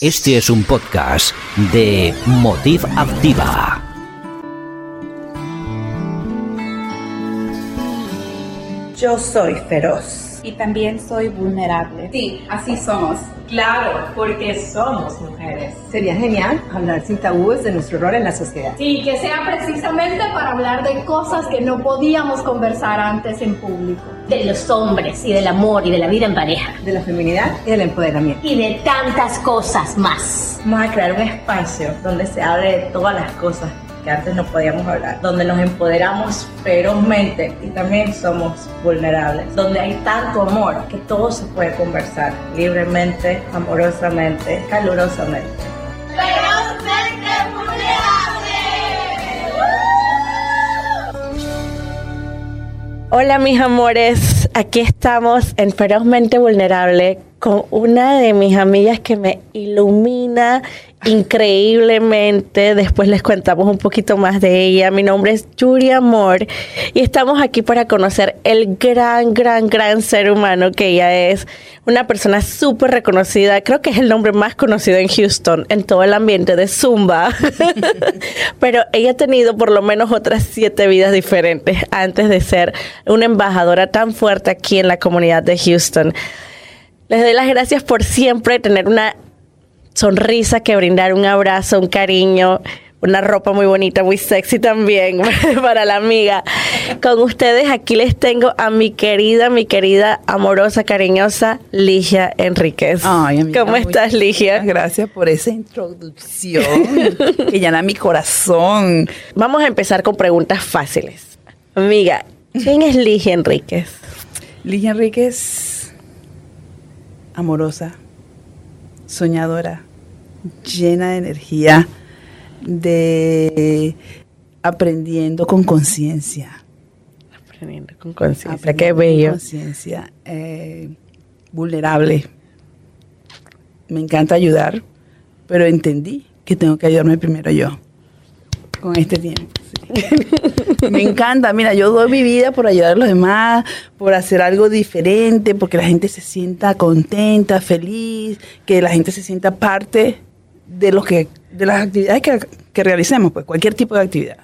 Este es un podcast de Motiv Activa. Yo soy feroz. Y también soy vulnerable. Sí, así somos. Claro, porque somos mujeres. Sería genial hablar sin tabúes de nuestro rol en la sociedad. Sí, que sea precisamente para hablar de cosas que no podíamos conversar antes en público. De los hombres y del amor y de la vida en pareja. De la feminidad y del empoderamiento. Y de tantas cosas más. Vamos a crear un espacio donde se hable de todas las cosas que antes no podíamos hablar, donde nos empoderamos ferozmente y también somos vulnerables, donde hay tanto amor que todo se puede conversar libremente, amorosamente, calurosamente. ¡Ferozmente vulnerable! Hola mis amores, aquí estamos en Ferozmente Vulnerable con una de mis amigas que me ilumina increíblemente. Después les contamos un poquito más de ella. Mi nombre es Yuri Amor y estamos aquí para conocer el gran, gran, gran ser humano que ella es. Una persona súper reconocida. Creo que es el nombre más conocido en Houston, en todo el ambiente de Zumba. Pero ella ha tenido por lo menos otras siete vidas diferentes antes de ser una embajadora tan fuerte aquí en la comunidad de Houston. Les doy las gracias por siempre tener una sonrisa que brindar, un abrazo, un cariño, una ropa muy bonita, muy sexy también para la amiga. Con ustedes aquí les tengo a mi querida, mi querida, amorosa, cariñosa Ligia Enríquez. Ay, amiga, ¿Cómo estás, Ligia? Gracias por esa introducción que llena mi corazón. Vamos a empezar con preguntas fáciles. Amiga, ¿quién es Ligia Enríquez? Ligia Enríquez amorosa, soñadora, llena de energía, de aprendiendo con conciencia. Aprendiendo con conciencia, qué bello. Conciencia, eh, vulnerable. Me encanta ayudar, pero entendí que tengo que ayudarme primero yo con este tiempo. Me encanta, mira, yo doy mi vida por ayudar a los demás, por hacer algo diferente, porque la gente se sienta contenta, feliz, que la gente se sienta parte de lo que de las actividades que, que realicemos, pues cualquier tipo de actividad.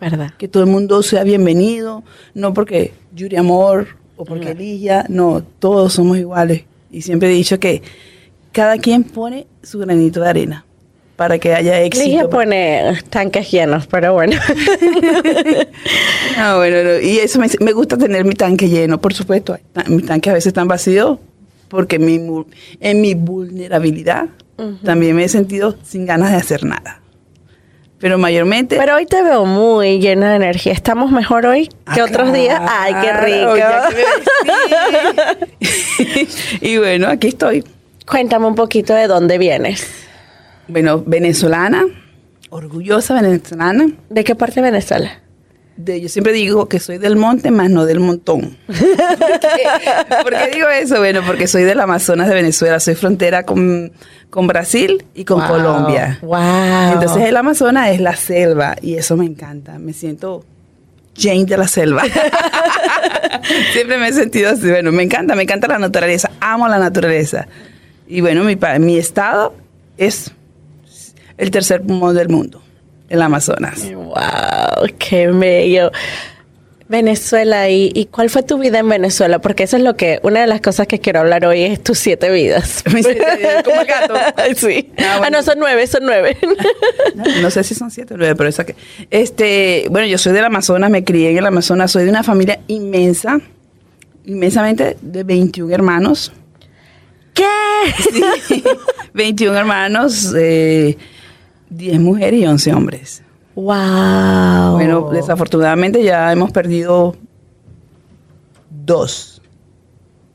¿Verdad? Que todo el mundo sea bienvenido, no porque Yuri Amor o porque Ligia, no, todos somos iguales. Y siempre he dicho que cada quien pone su granito de arena para que haya éxito. Ligia pone tanques llenos, pero bueno. no, bueno, no. y eso me, me, gusta tener mi tanque lleno, por supuesto. Mi tanque a veces está vacío porque mi, en mi vulnerabilidad uh -huh. también me he sentido sin ganas de hacer nada. Pero mayormente... Pero hoy te veo muy llena de energía. ¿Estamos mejor hoy ah, que otros claro, días? ¡Ay, qué rico! y bueno, aquí estoy. Cuéntame un poquito de dónde vienes. Bueno, venezolana, orgullosa venezolana. ¿De qué parte de Venezuela? De, yo siempre digo que soy del monte, más no del montón. ¿Por, qué? ¿Por qué digo eso? Bueno, porque soy del Amazonas de Venezuela, soy frontera con, con Brasil y con wow, Colombia. Wow. Entonces el Amazonas es la selva y eso me encanta. Me siento Jane de la selva. siempre me he sentido así. Bueno, me encanta, me encanta la naturaleza, amo la naturaleza. Y bueno, mi, mi estado es el tercer pulmón del mundo, el Amazonas. ¡Wow! ¡Qué bello! Venezuela, ¿y, ¿y, cuál fue tu vida en Venezuela? Porque eso es lo que, una de las cosas que quiero hablar hoy es tus siete vidas. Mis siete vidas, como el gato. sí. Ah, bueno. ah, no, son nueve, son nueve. no, no, sé si son siete o nueve, pero esa que. Este, bueno, yo soy del Amazonas, me crié en el Amazonas, soy de una familia inmensa, inmensamente de 21 hermanos. ¿Qué? Sí, 21 hermanos, eh, 10 mujeres y 11 hombres. Wow. Bueno, desafortunadamente ya hemos perdido dos.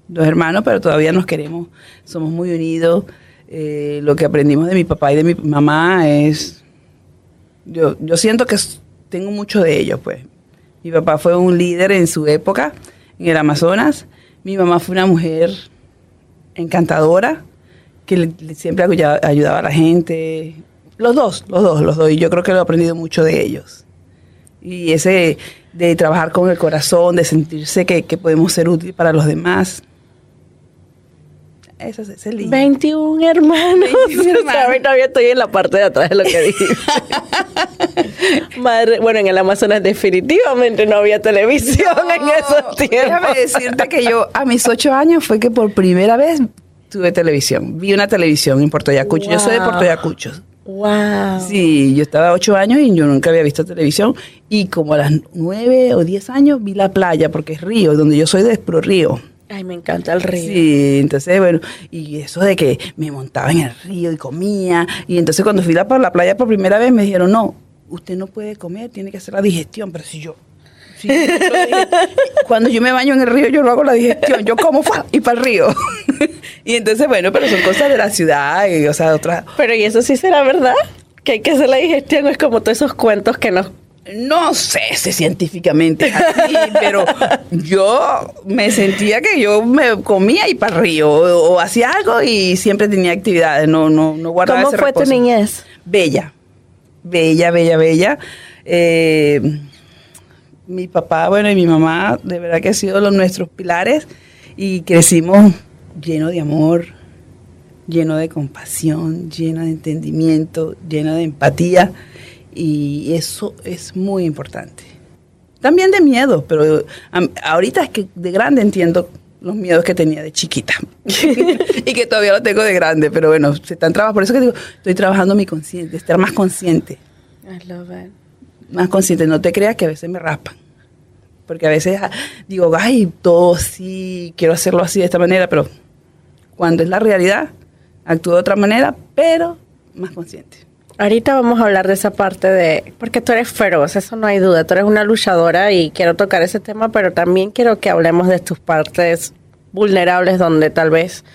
Dos hermanos, pero todavía nos queremos. Somos muy unidos. Eh, lo que aprendimos de mi papá y de mi mamá es. Yo, yo siento que tengo mucho de ellos, pues. Mi papá fue un líder en su época, en el Amazonas. Mi mamá fue una mujer encantadora, que le, siempre ayudaba a la gente, los dos, los dos, los dos. Y yo creo que lo he aprendido mucho de ellos. Y ese de trabajar con el corazón, de sentirse que, que podemos ser útiles para los demás. Esa es, esa es Ligia. 21 hermanos. 21 hermanos. Todavía estoy en la parte de atrás de lo que dijiste. Madre, bueno, en el Amazonas definitivamente no había televisión en esos tiempos. Déjame decirte que yo a mis ocho años fue que por primera vez tuve televisión. Vi una televisión en Puerto Ayacucho. Yo soy de Wow. Puerto Ayacucho. Wow. Sí, yo estaba ocho años y yo nunca había visto televisión. Y como a las nueve o diez años vi la playa, porque es río, donde yo soy de Pro Río. Ay, me encanta el río. Sí, entonces, bueno, y eso de que me montaba en el río y comía. Y entonces cuando fui a la playa por primera vez me dijeron, no, usted no puede comer, tiene que hacer la digestión. Pero si yo... dije, cuando yo me baño en el río, yo no hago la digestión, yo como fa, y para el río. y entonces, bueno, pero son cosas de la ciudad, y, o sea, otras... Pero ¿y eso sí será verdad? Que hay que hacer la digestión, es como todos esos cuentos que nos... No sé si científicamente es así, pero yo me sentía que yo me comía y para el río, o, o hacía algo y siempre tenía actividades, no, no, no guardaba ¿Cómo ese fue tu niñez? Bella, bella, bella, bella. Eh, mi papá, bueno, y mi mamá, de verdad que han sido los nuestros pilares. Y crecimos lleno de amor, lleno de compasión, lleno de entendimiento, lleno de empatía. Y eso es muy importante. También de miedo, pero ahorita es que de grande entiendo los miedos que tenía de chiquita. Y que todavía lo tengo de grande, pero bueno, se están trabajando, por eso que digo, estoy trabajando mi conciencia, estar más consciente, I love. Más consciente, no te creas que a veces me raspan, porque a veces ah, digo, ay, todo sí, quiero hacerlo así de esta manera, pero cuando es la realidad, actúo de otra manera, pero más consciente. Ahorita vamos a hablar de esa parte de, porque tú eres feroz, eso no hay duda, tú eres una luchadora y quiero tocar ese tema, pero también quiero que hablemos de tus partes vulnerables donde tal vez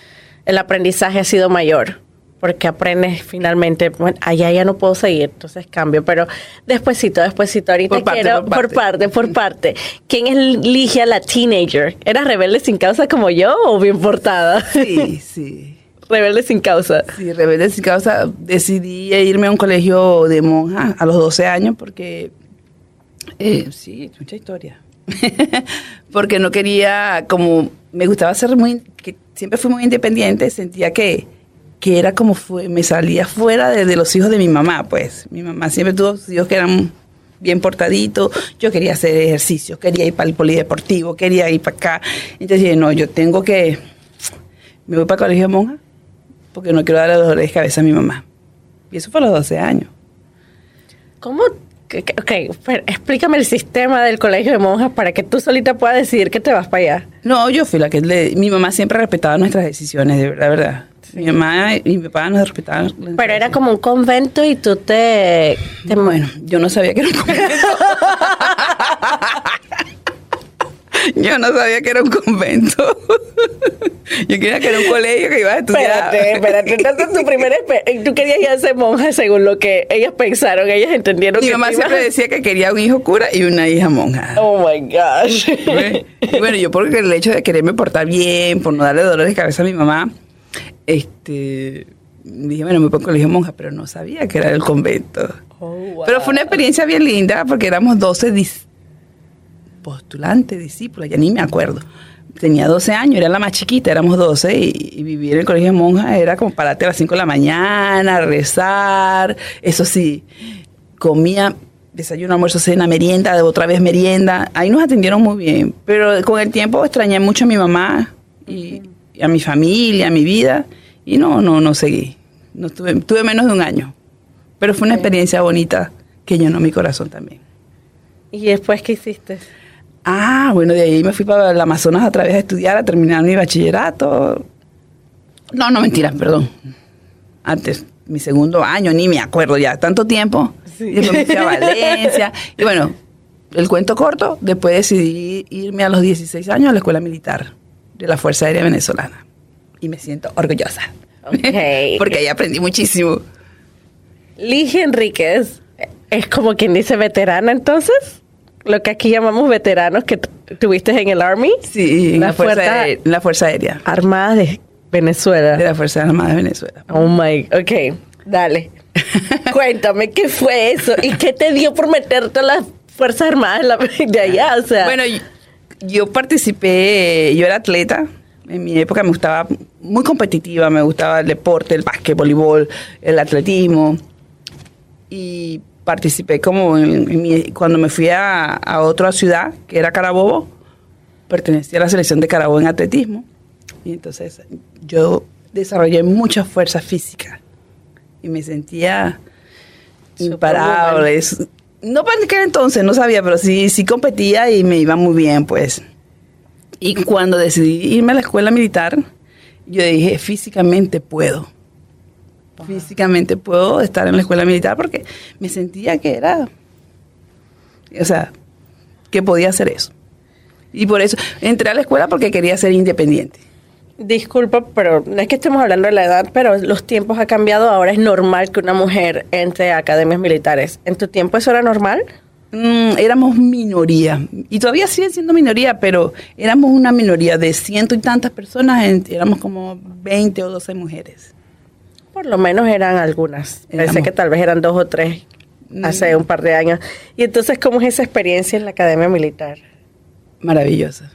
el aprendizaje ha sido mayor, porque aprendes finalmente, bueno, allá ya no puedo seguir, entonces cambio, pero despuésito, despuésito, ahorita Por parte, quiero, por parte. por parte, por parte. ¿Quién es Ligia la teenager? ¿Eras rebelde sin causa como yo o bien portada? Sí, sí. rebelde sin causa. Sí, rebelde sin causa, decidí irme a un colegio de monjas a los 12 años porque, eh, sí, mucha historia. porque no quería, como me gustaba ser muy, que siempre fui muy independiente, sentía que, que era como fue, me salía fuera de, los hijos de mi mamá, pues. Mi mamá siempre tuvo hijos que eran bien portaditos, yo quería hacer ejercicio, quería ir para el polideportivo, quería ir para acá. Entonces dije, no, yo tengo que, me voy para el colegio de monjas porque no quiero darle dolores de cabeza a mi mamá. Y eso fue a los 12 años. ¿Cómo? Ok, pero explícame el sistema del colegio de monjas para que tú solita puedas decidir que te vas para allá. No, yo fui la que le... Mi mamá siempre respetaba nuestras decisiones, de verdad, verdad. Mi mamá y mi papá nos respetaban. Pero era como un convento y tú te... te- Bueno, yo no sabía que era un convento. yo no sabía que era un convento. yo quería que era un colegio que iba a estudiar. Espérate, espérate. Entonces tu primera tú querías ya ser monja según lo que ellas pensaron, ellas entendieron Mi que mamá siempre a- decía que quería un hijo cura y una hija monja. Oh my gosh. Y bueno, yo porque el hecho de quererme portar bien, por no darle dolores de cabeza a mi mamá, este, dije, bueno, me pongo colegio monja, pero no sabía que era el convento. Oh, wow. Pero fue una experiencia bien linda porque éramos 12 dis- postulantes, discípulos, ya ni me acuerdo. Tenía 12 años, era la más chiquita, éramos 12 y, y vivir en el colegio de monjas era como pararte a las 5 de la mañana, rezar, eso sí, comía desayuno, almuerzo, cena, merienda, otra vez merienda. Ahí nos atendieron muy bien, pero con el tiempo extrañé mucho a mi mamá y, y a mi familia, a mi vida y no, no, no seguí. No tuve, tuve menos de un año, pero fue una experiencia bonita que llenó mi corazón también. ¿Y después qué hiciste? Ah, bueno, de ahí me fui para el Amazonas otra vez a estudiar, a terminar mi bachillerato. No, no, mentira, perdón. Antes, mi segundo año, ni me acuerdo ya, tanto tiempo. Y después me fui a Valencia. Y bueno, el cuento corto, después decidí irme a los 16 años a la escuela militar de la Fuerza Aérea Venezolana. Y me siento orgullosa. Ok. Porque ahí aprendí muchísimo. Ligia Enríquez es como quien dice veterana entonces. Lo que aquí llamamos veteranos que tu- tuviste en el Army. Sí, en La la, Fuerza, Fuerza- Aérea, la Fuerza Aérea Armada de Venezuela. de la Fuerza Armada de Venezuela. Oh my, ok, dale. Cuéntame, ¿qué fue eso? ¿Y qué te dio por meterte a las Fuerzas Armadas de allá? O sea, Bueno, yo, yo participé, yo era atleta En mi época me gustaba muy competitiva, me gustaba el deporte, el básquet, voleibol, el atletismo. Y participé como en, mi, cuando me fui a, a, otra ciudad, que era Carabobo, pertenecía a la selección de Carabobo en atletismo. Y entonces yo desarrollé mucha fuerza física y me sentía imparable. No para aquel entonces, no sabía, pero sí, sí competía y me iba muy bien, pues. Y cuando decidí irme a la escuela militar, yo dije, físicamente puedo. Físicamente puedo estar en la escuela militar porque me sentía que era, o sea, que podía hacer eso. Y por eso entré a la escuela porque quería ser independiente. Disculpa, pero no es que estemos hablando de la edad, pero los tiempos han cambiado. Ahora es normal que una mujer entre a academias militares. ¿En tu tiempo eso era normal? Mm, éramos minoría. Y todavía siguen siendo minoría, pero éramos una minoría de ciento y tantas personas. Éramos como 20 o 12 mujeres. Por lo menos eran algunas. Pensé que tal vez eran dos o tres hace un par de años. Y entonces, ¿cómo es esa experiencia en la academia militar? Maravillosa.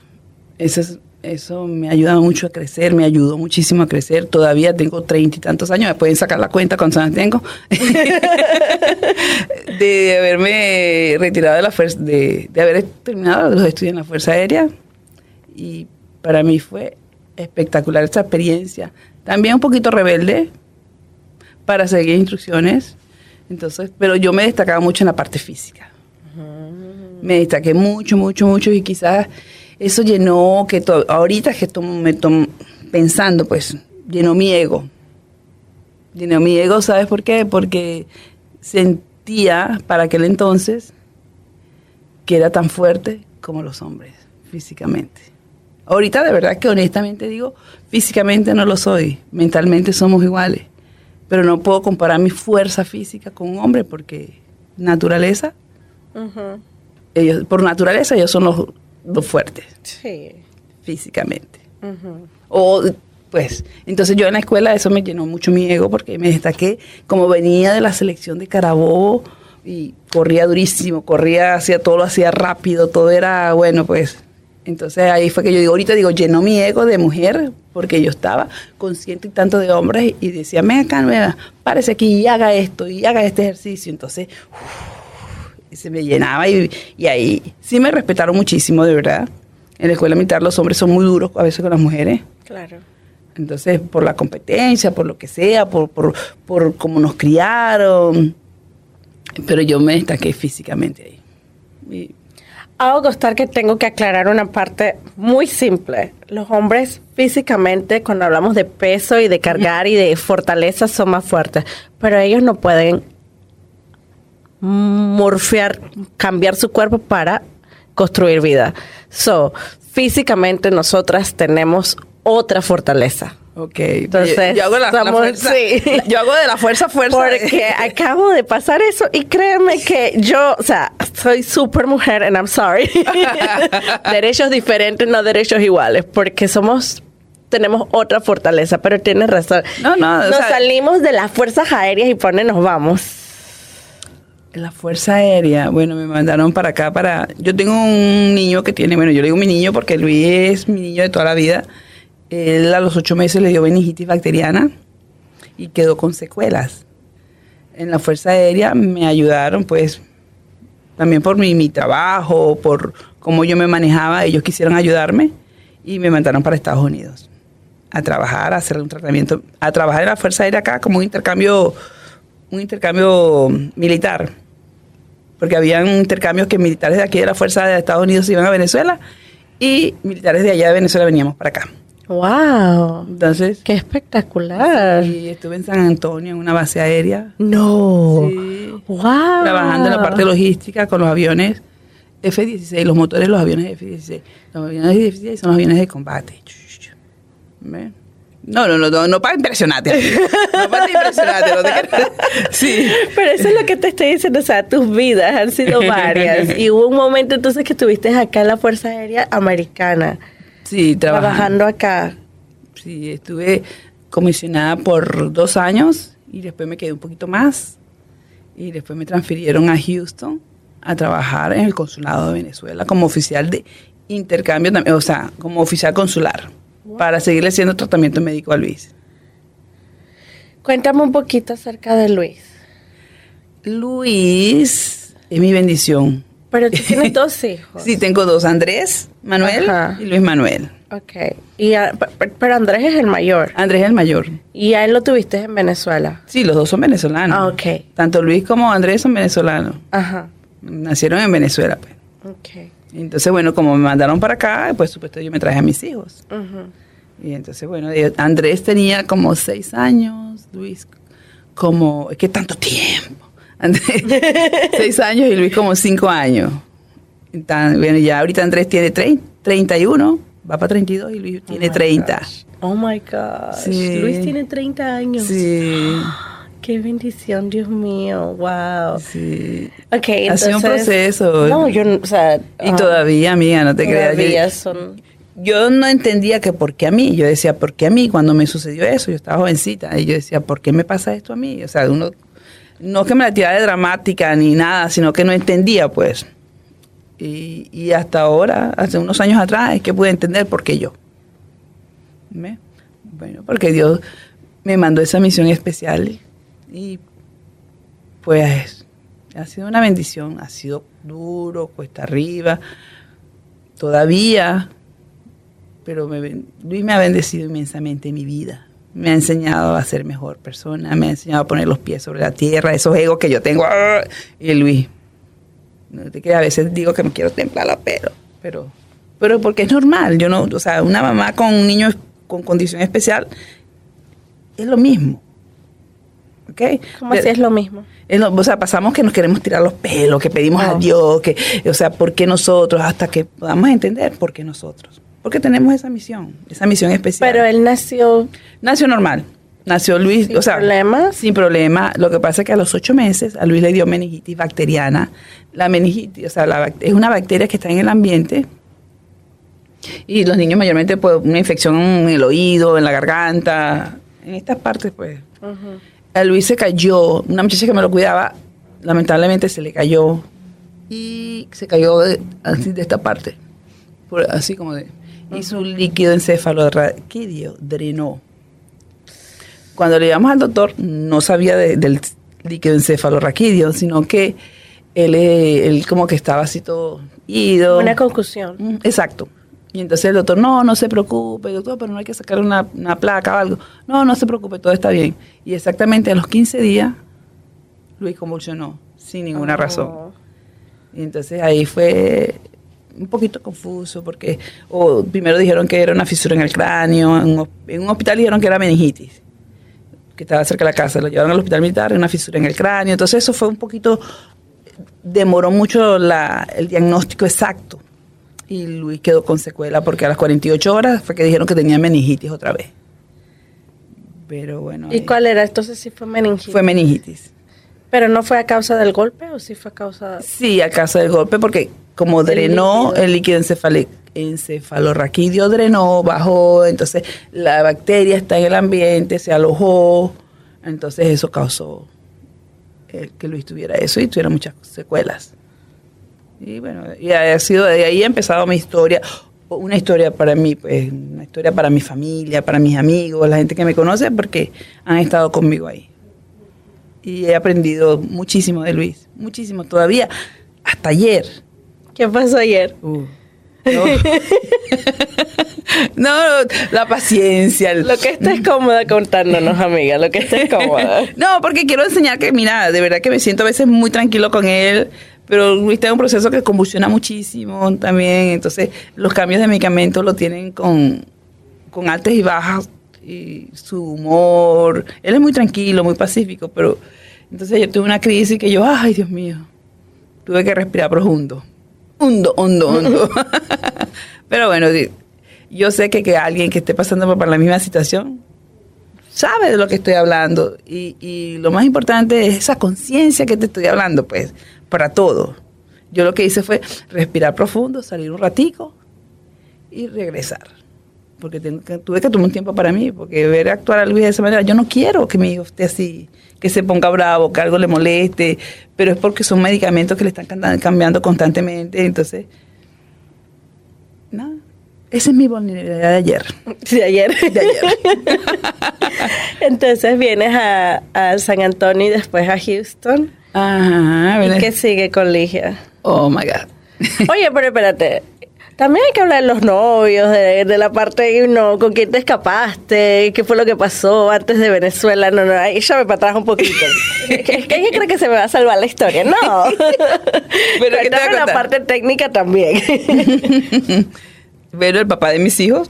Eso es eso me ayuda mucho a crecer, me ayudó muchísimo a crecer. Todavía tengo treinta y tantos años, me pueden sacar la cuenta cuántos años tengo. de haberme retirado de la fuerza, de, de haber terminado los estudios en la Fuerza Aérea. Y para mí fue espectacular esta experiencia. También un poquito rebelde para seguir instrucciones. Entonces, pero yo me destacaba mucho en la parte física. Me destaqué mucho, mucho, mucho y quizás eso llenó, que ahorita que me tomo pensando, pues, llenó mi ego. Llenó mi ego, ¿sabes por qué? Porque sentía para aquel entonces que era tan fuerte como los hombres, físicamente. Ahorita de verdad que honestamente digo, físicamente no lo soy, mentalmente somos iguales, pero no puedo comparar mi fuerza física con un hombre porque naturaleza, ellos, por naturaleza ellos son los, los fuertes. Sí. Físicamente. O pues, entonces yo en la escuela eso me llenó mucho mi ego porque me destaqué, como venía de la selección de Carabobo y corría durísimo, corría, hacía todo, lo hacía rápido, todo era, bueno, pues, entonces ahí fue que yo digo, ahorita digo, llenó mi ego de mujer porque yo estaba consciente y tanto de hombres y decía, me acá, me, párese aquí y haga esto y haga este ejercicio. Entonces, se me llenaba y, ahí sí me respetaron muchísimo, de verdad. En la escuela militar los hombres son muy duros a veces con las mujeres. Claro. Entonces, por la competencia, por lo que sea, por, por, por cómo nos criaron. Pero yo me destaqué físicamente ahí. Y, Hago costar que tengo que aclarar una parte muy simple. Los hombres físicamente, cuando hablamos de peso y de cargar y de fortaleza, son más fuertes, pero ellos no pueden morfear, cambiar su cuerpo para construir vida. So, físicamente nosotras tenemos otra fortaleza. Ok, entonces yo, hago la, fuerza, yo hago de la fuerza fuerza. Porque acabo de pasar eso y créeme que yo, o sea, soy súper mujer and I'm sorry. derechos diferentes, no derechos iguales, porque somos tenemos otra fortaleza, pero tienes razón. No, no, nos salimos de las fuerzas aéreas y pone nos vamos. La Fuerza Aérea, bueno, me mandaron para acá para... Yo tengo un niño que tiene, bueno, yo le digo mi niño porque Luis es mi niño de toda la vida. Él a los ocho meses le dio meningitis bacteriana y quedó con secuelas. En la Fuerza Aérea me ayudaron, pues, también por mi, mi trabajo, por cómo yo me manejaba, ellos quisieron ayudarme y me mandaron para Estados Unidos a trabajar, a hacer un tratamiento, a trabajar en la Fuerza Aérea acá como un intercambio, un intercambio militar porque habían intercambios que militares de aquí de la Fuerza de Estados Unidos iban a Venezuela y militares de allá de Venezuela veníamos para acá. ¡Wow! Entonces. ¡Qué espectacular! Y estuve en San Antonio, en una base aérea. ¡No! Sí. ¡Wow! Trabajando en la parte logística con los aviones F-16, los motores de los aviones F-16. Los aviones F-16 son los aviones de combate. ¿Ves? No, no, no, no, para impresionarte. No para impresionarte. No te sí. Pero eso es lo que te estoy diciendo. O sea, tus vidas han sido varias. y hubo un momento entonces que estuviste acá en la Fuerza Aérea Americana. Sí, trabajando. trabajando acá. Sí, estuve comisionada por dos años y después me quedé un poquito más. Y después me transfirieron a Houston a trabajar en el consulado de Venezuela como oficial de intercambio, o sea, como oficial consular para seguirle haciendo tratamiento médico a Luis. Cuéntame un poquito acerca de Luis. Luis es mi bendición. Pero tú tienes dos hijos. Sí, tengo dos, Andrés Manuel Ajá. y Luis Manuel. Ok. Y a- pe- pero Andrés es el mayor. Andrés es el mayor. Y a él lo tuviste en Venezuela. Sí, los dos son venezolanos. Ah, ok. Tanto Luis como Andrés son venezolanos. Ajá. Nacieron en Venezuela, pues. Ok. Entonces, bueno, como me mandaron para acá, pues supuesto yo me traje a mis hijos. Ujú. Y entonces, bueno, yo- Andrés tenía como seis años, Luis como, es que tanto tiempo. Andrés, seis años y Luis como cinco años. Entonces, bueno, ya ahorita Andrés tiene trein- 31, va para 32 y Luis tiene 30. Oh my God. Sí. Luis tiene 30 años. Sí, Qué bendición, Dios mío. Wow. sí. Ok, Ha entonces. sido un proceso. No, yo, o sea. Y ah, todavía, amiga, no te creas. yo- todavía son. yo no entendía que por qué a mí. Yo decía, ¿por qué a mí? Cuando me sucedió eso, yo estaba jovencita. Y yo decía, ¿por qué me pasa esto a mí? O sea, uno, no que me la tirara de dramática ni nada, sino que no entendía, pues. Y, hasta ahora, hace unos años atrás, es que pude entender por qué yo. ¿Ve? Bueno, porque Dios me mandó esa misión especial y pues ha sido una bendición, ha sido duro, cuesta arriba, todavía, pero me Luis me ha bendecido inmensamente en mi vida. Me ha enseñado a ser mejor persona, me ha enseñado a poner los pies sobre la tierra, esos egos que yo tengo. ¡ah! Y Luis, no te creas, a veces digo que me quiero templar la pero, pero, pero porque es normal. Yo no, o sea, una mamá con un niño con condición especial es lo mismo. ¿Ok? ¿Cómo así es lo mismo? es lo- o sea, pasamos que nos queremos tirar los pelos, que pedimos a. Dios, que, o sea, ¿por qué nosotros? Hasta que podamos entender por qué nosotros. Porque tenemos esa misión, esa misión especial. Pero él nació Nació normal. Nació Luis, sin o sea, sin problema. Lo que pasa es que a los ocho meses a Luis le dio meningitis bacteriana. La meningitis, o sea, la es una bacteria que está en el ambiente. Y los niños mayormente, pues, una infección en el oído, en la garganta, en estas partes, pues. A Luis se cayó, una muchacha que me lo cuidaba, lamentablemente se le cayó y se cayó de, así de esta parte, por- así como de, y su líquido encefalorraquídeo drenó. Cuando le llevamos al doctor, no sabía de- del líquido encefalorraquídeo, sino que él, eh, él como que estaba así todo ido. una concusión. Exacto. Y entonces el doctor, no, no se preocupe, doctor, pero no hay que sacar una, una placa o algo. No, no se preocupe, todo está bien. Y exactamente a los 15 días, Luis convulsionó, sin ninguna Oh. razón. Y entonces ahí fue un poquito confuso, porque o primero dijeron que era una fisura en el cráneo, en, un en un hospital dijeron que era meningitis, que estaba cerca de la casa, lo llevaron al hospital militar, una fisura en el cráneo. Entonces eso fue un poquito, demoró mucho la- el diagnóstico exacto. Y Luis quedó con secuela porque a las 48 horas fue que dijeron que tenía meningitis otra vez. Pero bueno, ¿Y ahí cuál era? Entonces sí fue meningitis. fue meningitis. ¿Pero no fue a causa del golpe o sí fue a causa...? Sí, a causa del golpe, porque como El drenó líquido. el líquido encefali- encefalorraquídeo, drenó, bajó, entonces la bacteria está en el ambiente, se alojó, entonces eso causó eh, que Luis tuviera eso y tuviera muchas secuelas. Y bueno, y ha sido de ahí ha empezado mi historia, una historia para mí, pues, una historia para mi familia, para mis amigos, la gente que me conoce, porque han estado conmigo ahí. Y he aprendido muchísimo de Luis, muchísimo todavía, hasta ayer. ¿Qué pasó ayer? Uh, no. No, la paciencia. el- Lo que estés cómoda contándonos, amiga, lo que estés cómoda. No, porque quiero enseñar que, mira, de verdad que me siento a veces muy tranquilo con él, pero Luis tiene un proceso que convulsiona muchísimo también, entonces los cambios de medicamentos lo tienen con, con altas y bajas, y su humor, él es muy tranquilo, muy pacífico, pero entonces yo tuve una crisis que yo, ay Dios mío, tuve que respirar profundo, hondo, hondo, hondo. pero bueno, yo sé que, que alguien que esté pasando por la misma situación sabe de lo que estoy hablando y, y lo más importante es esa conciencia que te estoy hablando, pues, para todo. Yo lo que hice fue respirar profundo, salir un ratico y regresar. Porque tengo que- tuve que tomar un tiempo para mí, porque ver actuar a Luis de esa manera, yo no quiero que mi hijo esté así, que se ponga bravo, que algo le moleste, pero es porque son medicamentos que le están cambiando constantemente, entonces, nada, Esa es mi vulnerabilidad de ayer. De ayer. De ayer. Entonces vienes a, a San Antonio y después a Houston. Ajá. ¿Y qué sigue con Ligia? Oh my God. Oye, pero espérate. También hay que hablar de los novios, de, de la parte, no, con quién te escapaste, qué fue lo que pasó antes de Venezuela. No, no, ahí ya me para atrás un poquito. que, que ella cree que se me va a salvar la historia. No. Pero ¿qué Cuéntame la parte técnica también. Pero el papá de mis hijos.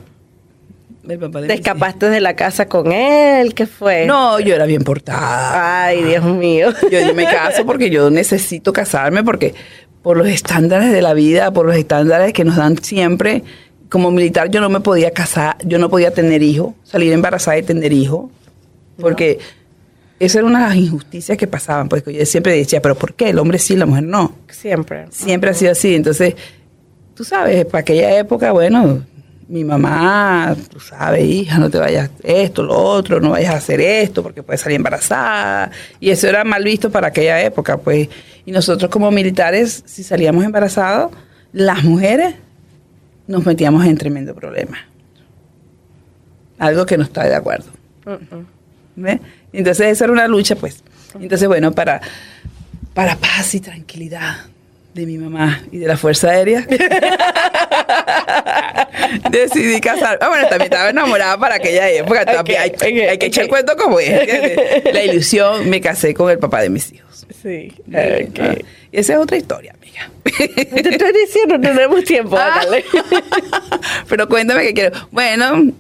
El papá de ¿Te escapaste de la casa con él? ¿Qué fue? No, yo era bien portada. Ay, Dios mío. Yo, yo me caso porque yo necesito casarme porque por los estándares de la vida, por los estándares que nos dan siempre. Como militar yo no me podía casar, yo no podía tener hijos, salir embarazada y tener hijos, porque esas eran unas injusticias que pasaban. Pues yo siempre decía, pero ¿por qué? El hombre sí, la mujer no. Siempre. Siempre ha sido así. Entonces, tú sabes, para aquella época, bueno, mi mamá, tú sabes, hija, no te vayas esto, lo otro, no vayas a hacer esto porque puedes salir embarazada. Y eso era mal visto para aquella época, pues. Y nosotros como militares, si salíamos embarazados, las mujeres nos metíamos en tremendo problema. Algo que no está de acuerdo. ¿Ve? Entonces esa era una lucha, pues. Entonces, bueno, para, para paz y tranquilidad de mi mamá y de la Fuerza Aérea, decidí casar. Ah, bueno, también estaba enamorada para aquella época. también hay, hay que echar el cuento como es. La ilusión, me casé con el papá de mis hijos. Sí. Ah, y esa es otra historia, amiga. Te estoy diciendo, no tenemos tiempo. Ah. Pero cuéntame qué quiero. Bueno,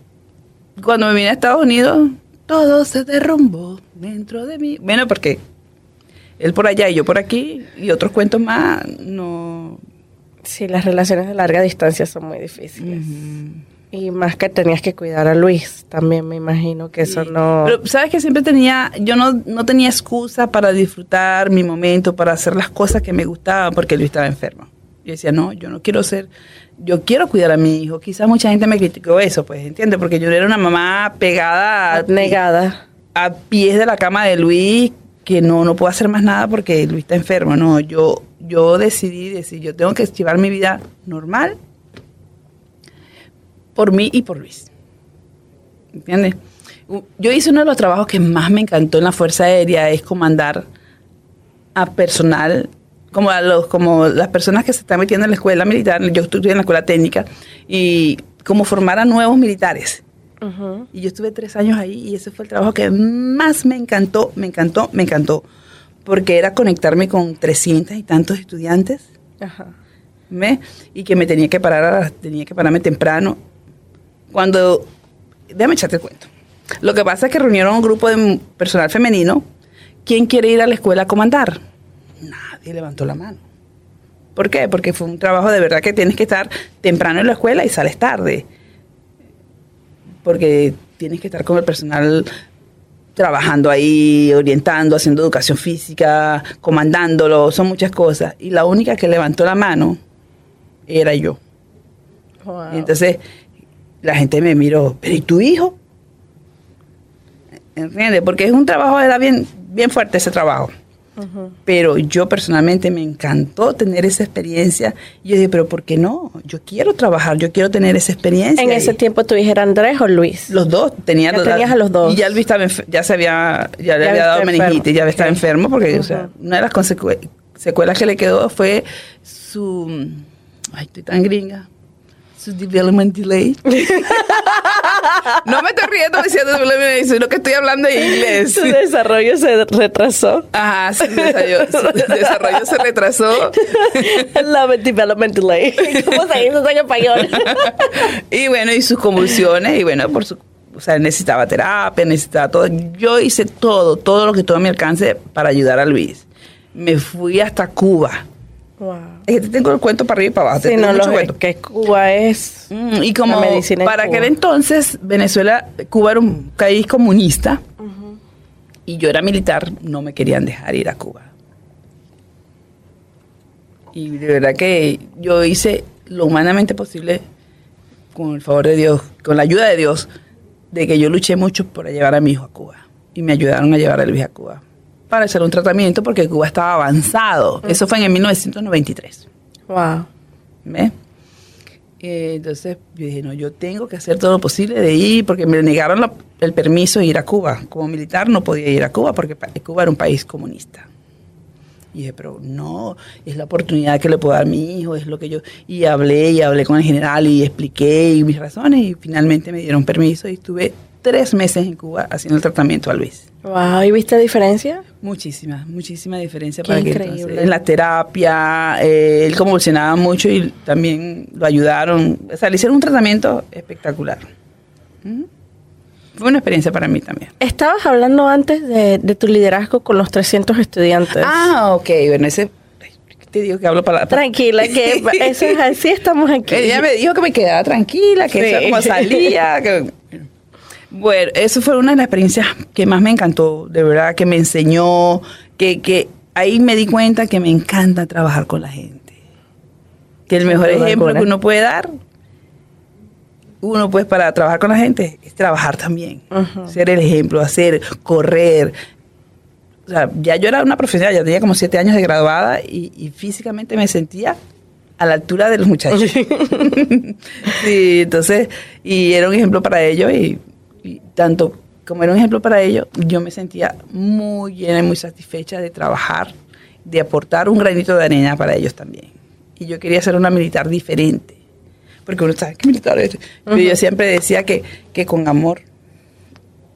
cuando me vine a Estados Unidos, todo se derrumbó dentro de mí. Bueno, porque él por allá y yo por aquí, y otros cuentos más, no. Sí, las relaciones de larga distancia son muy difíciles. Y más que tenías que cuidar a Luis, también me imagino que eso Sí. no... Pero sabes que siempre tenía, yo no, no tenía excusa para disfrutar mi momento, para hacer las cosas que me gustaban, porque Luis estaba enfermo. Yo decía, no, yo no quiero ser, yo quiero cuidar a mi hijo. Quizás mucha gente me criticó eso, pues, ¿entiendes? Porque yo era una mamá pegada a, Negada. a pies de la cama de Luis, que no, no puedo hacer más nada porque Luis está enfermo. No, yo, yo decidí decir, yo tengo que llevar mi vida normal por mí y por Luis. ¿Entiendes? Yo hice uno de los trabajos que más me encantó en la Fuerza Aérea, es comandar a personal, como a los, como las personas que se están metiendo en la escuela militar, yo estudié en la escuela técnica, y como formar a nuevos militares. Y yo estuve tres años ahí y ese fue el trabajo que más me encantó, me encantó, me encantó. Porque era conectarme con 300 y tantos estudiantes, Ajá. Y que me tenía que parar, tenía que pararme temprano. Cuando, déjame echarte el cuento. Lo que pasa es que reunieron un grupo de personal femenino. ¿Quién quiere ir a la escuela a comandar? Nadie levantó la mano. ¿Por qué? Porque fue un trabajo de verdad que tienes que estar temprano en la escuela y sales tarde porque tienes que estar con el personal trabajando ahí, orientando, haciendo educación física, comandándolo, son muchas cosas. Y la única que levantó la mano era yo. Wow. Entonces la gente me miró, pero ¿y tu hijo? ¿Entiendes? Porque es un trabajo, era bien, bien fuerte ese trabajo. Pero yo personalmente me encantó tener esa experiencia. Y yo dije, pero ¿por qué no? Yo quiero trabajar, yo quiero tener esa experiencia. En Y- ese tiempo tu hija era Andrés o Luis. los dos Ya los- tenías a los dos. Y ya Luis estaba ya se había ya le había dado meningitis, ya estaba enfermo porque o sea, una de las secuelas que le quedó fue su ay, estoy tan gringa. Su development delay. no me estoy riendo diciendo development delay, sino que estoy hablando en inglés. Su desarrollo se retrasó. Ajá, su desarrollo, su desarrollo se retrasó. Love development delay. ¿Cómo se dice en español? y bueno, y sus convulsiones, y bueno, por su, o sea, necesitaba terapia, necesitaba todo. Yo hice todo, todo lo que tuvo a mi alcance para ayudar a Luis. Me fui hasta Cuba. Wow. Es que te tengo el cuento para arriba y para abajo. Sí, tengo no, mucho lo cuento. que Cuba es. Mm, y como La medicina para Cuba. aquel entonces, Venezuela, Cuba era un país comunista y yo era militar, no me querían dejar ir a Cuba. Y de verdad que yo hice lo humanamente posible, con el favor de Dios, con la ayuda de Dios, de que yo luché mucho por llevar a mi hijo a Cuba. Y me ayudaron a llevar a Luis a Cuba para hacer un tratamiento porque Cuba estaba avanzado. Eso fue en el 1993. Wow. Entonces yo dije, no, yo tengo que hacer todo lo posible de ir, porque me negaron la- el permiso de ir a Cuba. Como militar no podía ir a Cuba porque Cuba era un país comunista. Y dije, pero no, es la oportunidad que le puedo dar a mi hijo, es lo que yo... Y hablé y hablé con el general y expliqué y mis razones y finalmente me dieron permiso y estuve tres meses en Cuba haciendo el tratamiento a Luis. Wow, ¿y viste diferencia? Muchísima, muchísima diferencia Qué para que increíble. entonces, en la terapia, eh, él convulsionaba mucho y también lo ayudaron, o sea, le hicieron un tratamiento espectacular. Fue una experiencia para mí también. Estabas hablando antes de, de tu liderazgo con los 300 estudiantes. Ah, ok, bueno, ese te digo que hablo para Tranquila, que eso es así, estamos aquí. Ella me dijo que me quedara tranquila, que Sí. eso como salía. que- Bueno, eso fue una de las experiencias que más me encantó, de verdad, que me enseñó, que, que ahí me di cuenta que me encanta trabajar con la gente. Que el mejor ejemplo que uno puede dar, uno pues para trabajar con la gente, es trabajar también. Ser el ejemplo, hacer, correr. O sea, ya yo era una profesional, ya tenía como siete años de graduada y, y físicamente me sentía a la altura de los muchachos. sí, entonces, y era un ejemplo para ellos y, y tanto como era un ejemplo para ellos, yo me sentía muy llena y muy satisfecha de trabajar, de aportar un granito de arena para ellos también. Y yo quería ser una militar diferente, porque uno sabe que militar es. Pero yo siempre decía que, que con amor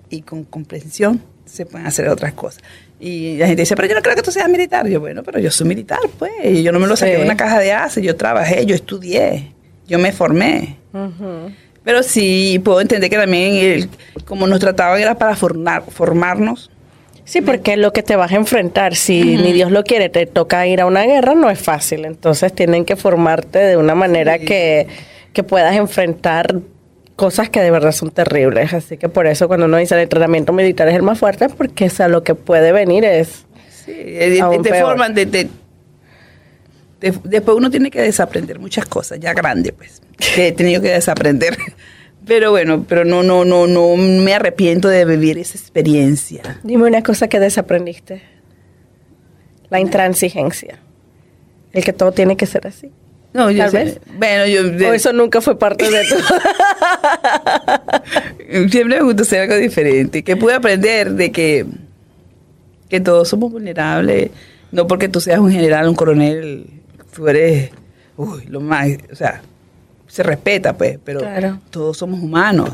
y con comprensión se pueden hacer otras cosas. Y la gente dice, pero yo no creo que tú seas militar. Yo, bueno, pero yo soy militar, pues. Y yo no me lo saqué Sí. de una caja de ace, yo trabajé, yo estudié, yo me formé. Ujú. Pero sí, puedo entender que también, el- como nos trataban, era para formar, formarnos. Sí, porque lo que te vas a enfrentar, si ni Dios lo quiere, te toca ir a una guerra, no es fácil. Entonces tienen que formarte de una manera Sí. que, que puedas enfrentar cosas que de verdad son terribles. Así que por eso cuando uno dice el entrenamiento militar es el más fuerte, porque o sea, lo que puede venir es... Sí, eh, te forman, de- de- después uno tiene que desaprender muchas cosas, ya grande, pues, que he tenido que desaprender. Pero bueno, pero no, no, no, no me arrepiento de vivir esa experiencia. Dime una cosa que desaprendiste. La intransigencia. El que todo tiene que ser así. No, yo Tal sé- vez. Bueno, yo O eso nunca fue parte de tu... siempre me gusta hacer algo diferente. Que pude aprender de que, que todos somos vulnerables. No porque tú seas un general, un coronel, tú eres uy, lo más. O sea, se respeta, pues, pero Claro. todos somos humanos.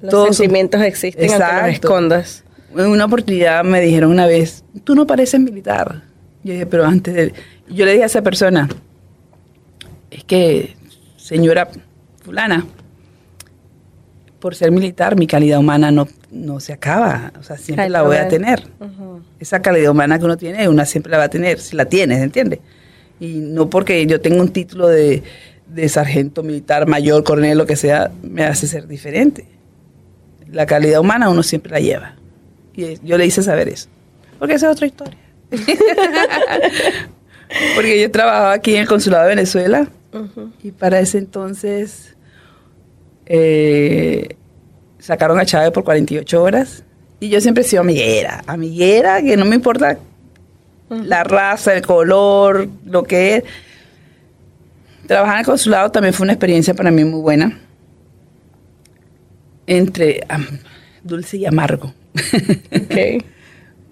Los Todos sentimientos existen aunque los Exacto. escondas. En una oportunidad me dijeron una vez, tú no pareces militar. Yo dije, pero antes de... Yo le dije a esa persona, es que, señora fulana, por ser militar, mi calidad humana no, no se acaba. O sea, siempre la voy a tener. Esa calidad humana que uno tiene, una siempre la va a tener, si la tienes, ¿entiendes? Y no porque yo tenga un título de, de sargento militar, mayor, coronel, lo que sea, me hace ser diferente. La calidad humana uno siempre la lleva. Y yo le hice saber eso. Porque esa es otra historia. porque yo trabajaba aquí en el consulado de Venezuela y para ese entonces eh, sacaron a Chávez por 48 horas. Y yo siempre he sido amiguera. Amiguera, que no me importa la raza, el color, lo que es. Trabajar en el consulado también fue una experiencia para mí muy buena. Entre am, dulce y amargo.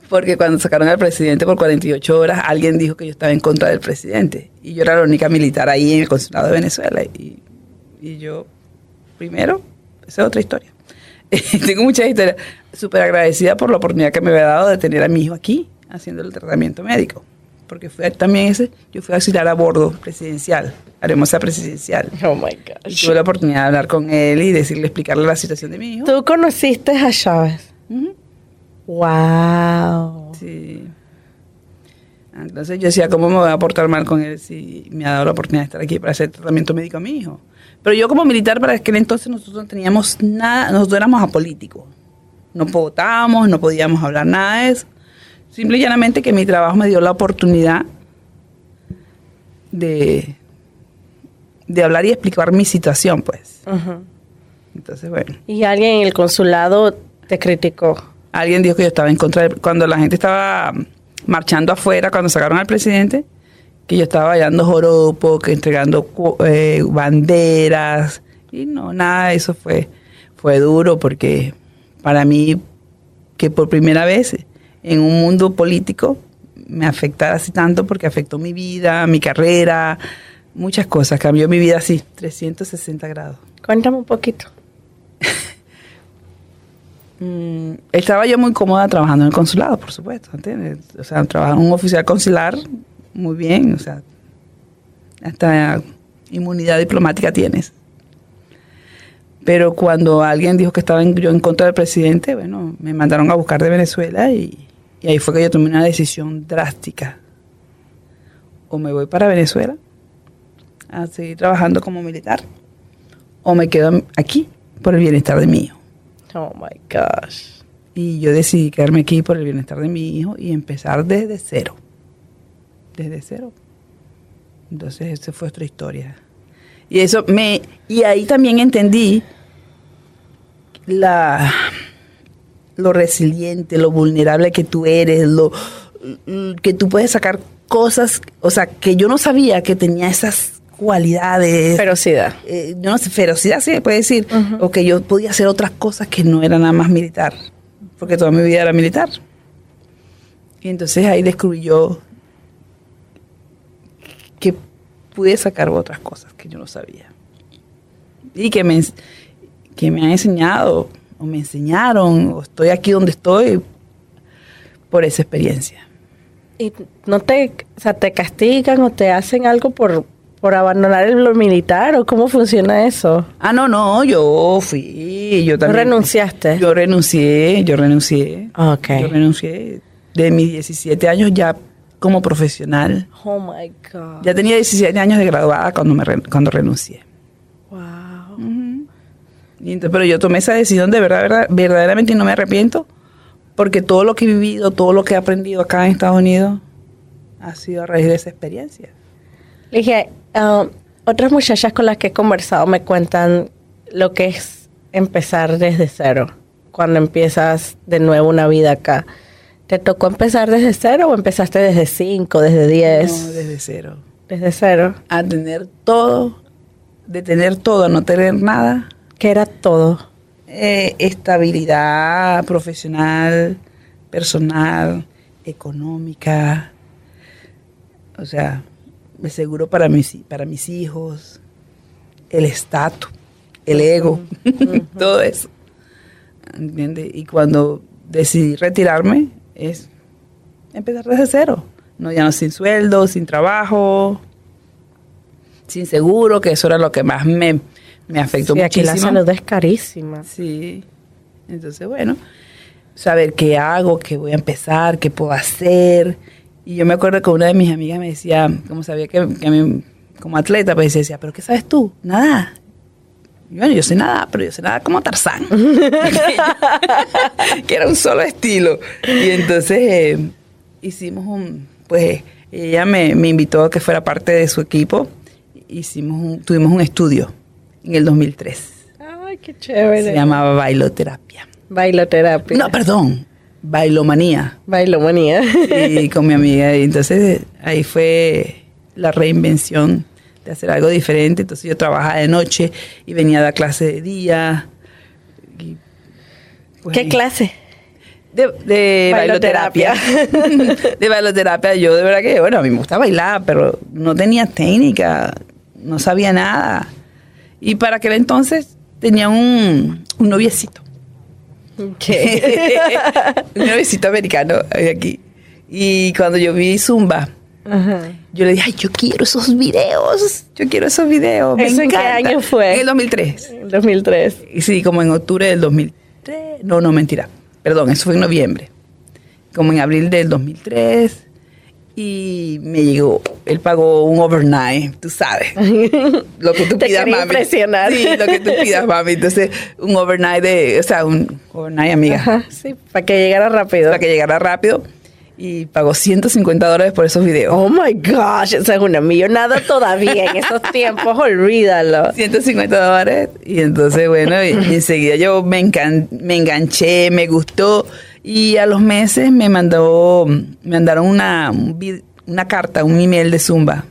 Porque cuando sacaron al presidente por 48 horas, alguien dijo que yo estaba en contra del presidente. Y yo era la única militar ahí en el consulado de Venezuela. Y, y yo, primero, esa es otra historia. Tengo muchas historias. Súper agradecida por la oportunidad que me había dado de tener a mi hijo aquí haciendo el tratamiento médico. Porque fue también ese, yo fui auxiliar a bordo presidencial, hermosa presidencial. Oh my Y gosh. tuve la oportunidad de hablar con él y decirle, explicarle la situación de mi hijo. Tú conociste a Chávez. Wow. Sí. Entonces yo decía, ¿cómo me voy a portar mal con él si me ha dado la oportunidad de estar aquí para hacer tratamiento médico a mi hijo? Pero yo como militar para aquel entonces nosotros no teníamos nada, nosotros éramos apolíticos. No votábamos, no podíamos hablar nada de eso. Simple y llanamente que mi trabajo me dio la oportunidad de, de hablar y explicar mi situación, pues. Entonces, bueno. Y alguien en el consulado te criticó. Alguien dijo que yo estaba en contra de, cuando la gente estaba marchando afuera, cuando sacaron al presidente, que yo estaba bailando joropo, que entregando eh, banderas. Y no, nada de eso fue, fue duro porque para mí, que por primera vez en un mundo político me afectara así tanto porque afectó mi vida, mi carrera, muchas cosas. Cambió mi vida así, 360 grados. Cuéntame un poquito. Mm, estaba yo muy cómoda trabajando en el consulado, por supuesto, ¿entiendes? O sea, trabajando un oficial consular muy bien, o sea, hasta inmunidad diplomática tienes. Pero cuando alguien dijo que estaba en, yo en contra del presidente, bueno, me mandaron a buscar de Venezuela y, y ahí fue que yo tomé una decisión drástica. O me voy para Venezuela a seguir trabajando como militar, o me quedo aquí por el bienestar de mi hijo. Oh my gosh. Y yo decidí quedarme aquí por el bienestar de mi hijo y empezar desde cero. Desde cero. Entonces, esa fue otra historia. Y eso me. Y ahí también entendí la lo resiliente, lo vulnerable que tú eres, lo que tú puedes sacar cosas, o sea, que yo no sabía que tenía esas cualidades. Ferocidad. Eh, yo no sé, ferocidad sí puede decir, o que yo podía hacer otras cosas que no era nada más militar, porque toda mi vida era militar. Y entonces ahí descubrí yo que pude sacar otras cosas que yo no sabía. Y que me, que me han enseñado o me enseñaron, o estoy aquí donde estoy por esa experiencia. ¿Y no te, o sea, te castigan o te hacen algo por, por abandonar el militar o cómo funciona eso? Ah, no, no, yo fui, yo también. ¿Renunciaste? Yo renuncié, yo renuncié. Ok. Yo renuncié de mis 17 años ya como profesional. Oh my God. Ya tenía 17 años de graduada cuando, me cuando renuncié. Wow. Y entonces, pero yo tomé esa decisión de verdad, verdad, verdaderamente y no me arrepiento, porque todo lo que he vivido, todo lo que he aprendido acá en Estados Unidos, ha sido a raíz de esa experiencia. Le dije, um, otras muchachas con las que he conversado me cuentan lo que es empezar desde cero, cuando empiezas de nuevo una vida acá. ¿Te tocó empezar desde cero o empezaste desde cinco, desde diez? No, desde cero. Desde cero. A tener todo, de tener todo, a no tener nada. ¿Qué era todo? Eh, estabilidad profesional, personal, económica. O sea, me seguro para mis, para mis hijos, el estatus, el ego, todo eso. ¿Entiendes? Y cuando decidí retirarme, es empezar desde cero. No, ya no sin sueldo, sin trabajo, sin seguro, que eso era lo que más me, me afectó Sí, aquí muchísimo. la salud es carísima. Sí. Entonces, bueno, saber qué hago, qué voy a empezar, qué puedo hacer. Y yo me acuerdo que una de mis amigas me decía, como sabía que, que a mí, como atleta, pues decía, ¿pero qué sabes tú? Nada. Y bueno, yo sé nada, pero yo sé nada como Tarzán. que era un solo estilo. Y entonces eh, hicimos un, pues ella me, me invitó a que fuera parte de su equipo. Hicimos un- tuvimos un estudio en el 2003. Ay, qué chévere. Se llamaba bailoterapia. Bailoterapia. No, perdón, bailomanía. Bailomanía. Y con mi amiga. Y entonces ahí fue la reinvención de hacer algo diferente. Entonces yo trabajaba de noche y venía a dar clase de día. Y, pues, ¿Qué clase? De, de Bailoterapia. bailoterapia. de bailoterapia. Yo de verdad que, bueno, a mí me gusta bailar, pero no tenía técnica, no sabía nada. Y para aquel entonces tenía un, un noviecito. ¿Qué? un noviecito americano aquí. Y cuando yo vi Zumba, Ajá. yo le dije, ay, yo quiero esos videos. Yo quiero esos videos. me ¿Eso en qué encanta". año fue? En el 2003. En 2003. Y sí, como en octubre del 2003. No, no, mentira. Perdón, eso fue en noviembre. Como en abril del 2003. Y me llegó, él pagó un overnight, tú sabes. Lo que tú Te pidas, mami. impresionar. Sí, lo que tú pidas, mami. Entonces, un overnight de, o sea, un overnight, amiga. Ajá, sí, para que llegara rápido. Para que llegara rápido. Y pagó 150 dólares por esos videos. Oh my gosh, esa es una millonada todavía en esos tiempos, olvídalo. 150 dólares. Y entonces, bueno, y, y enseguida yo me, encan- me enganché, me gustó. Y a los meses me mandó, me mandaron una, un vi- una carta, un email de Zumba,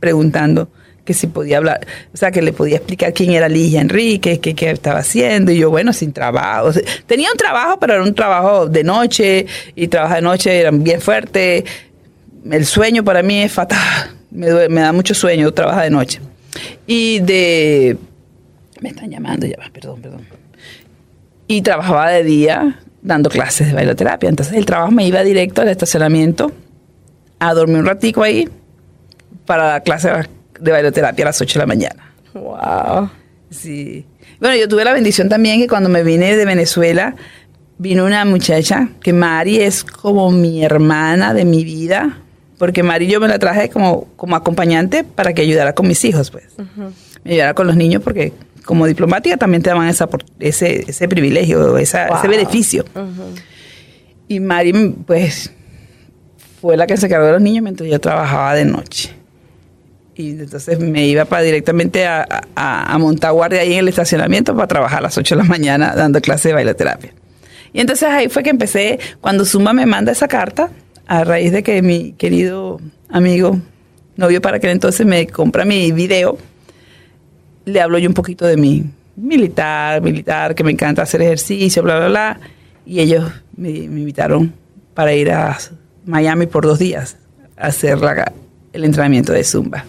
preguntando que si podía hablar, o sea, que le podía explicar quién era Ligia Enrique, qué, qué estaba haciendo, y yo, bueno, sin trabajo. Tenía un trabajo, pero era un trabajo de noche, y trabajar de noche era bien fuerte. El sueño para mí es fatal, me, me da mucho sueño trabajar de noche. Y de... Me están llamando ya, va, perdón, perdón. Y trabajaba de día dando clases de bailoterapia. Entonces el trabajo me iba directo al estacionamiento a dormir un ratico ahí para la clase de bailoterapia a las 8 de la mañana. Wow. Sí. Bueno, yo tuve la bendición también que cuando me vine de Venezuela, vino una muchacha que Mari es como mi hermana de mi vida, porque Mari yo me la traje como, como acompañante para que ayudara con mis hijos, pues. Me ayudara con los niños porque como diplomática también te daban esa, ese, ese privilegio, esa- ese beneficio. Y Mari, pues, fue la que se cargó de los niños mientras yo trabajaba de noche. Y entonces me iba para directamente a, a, a montar guardia ahí en el estacionamiento para trabajar a las 8 de la mañana dando clases de bailoterapia. Y entonces ahí fue que empecé, cuando Zumba me manda esa carta, a raíz de que mi querido amigo, novio para aquel entonces, me compra mi video, le hablo yo un poquito de mi militar, militar, que me encanta hacer ejercicio, bla, bla, bla. Y ellos me, me invitaron para ir a Miami por dos días a hacer la- el entrenamiento de Zumba.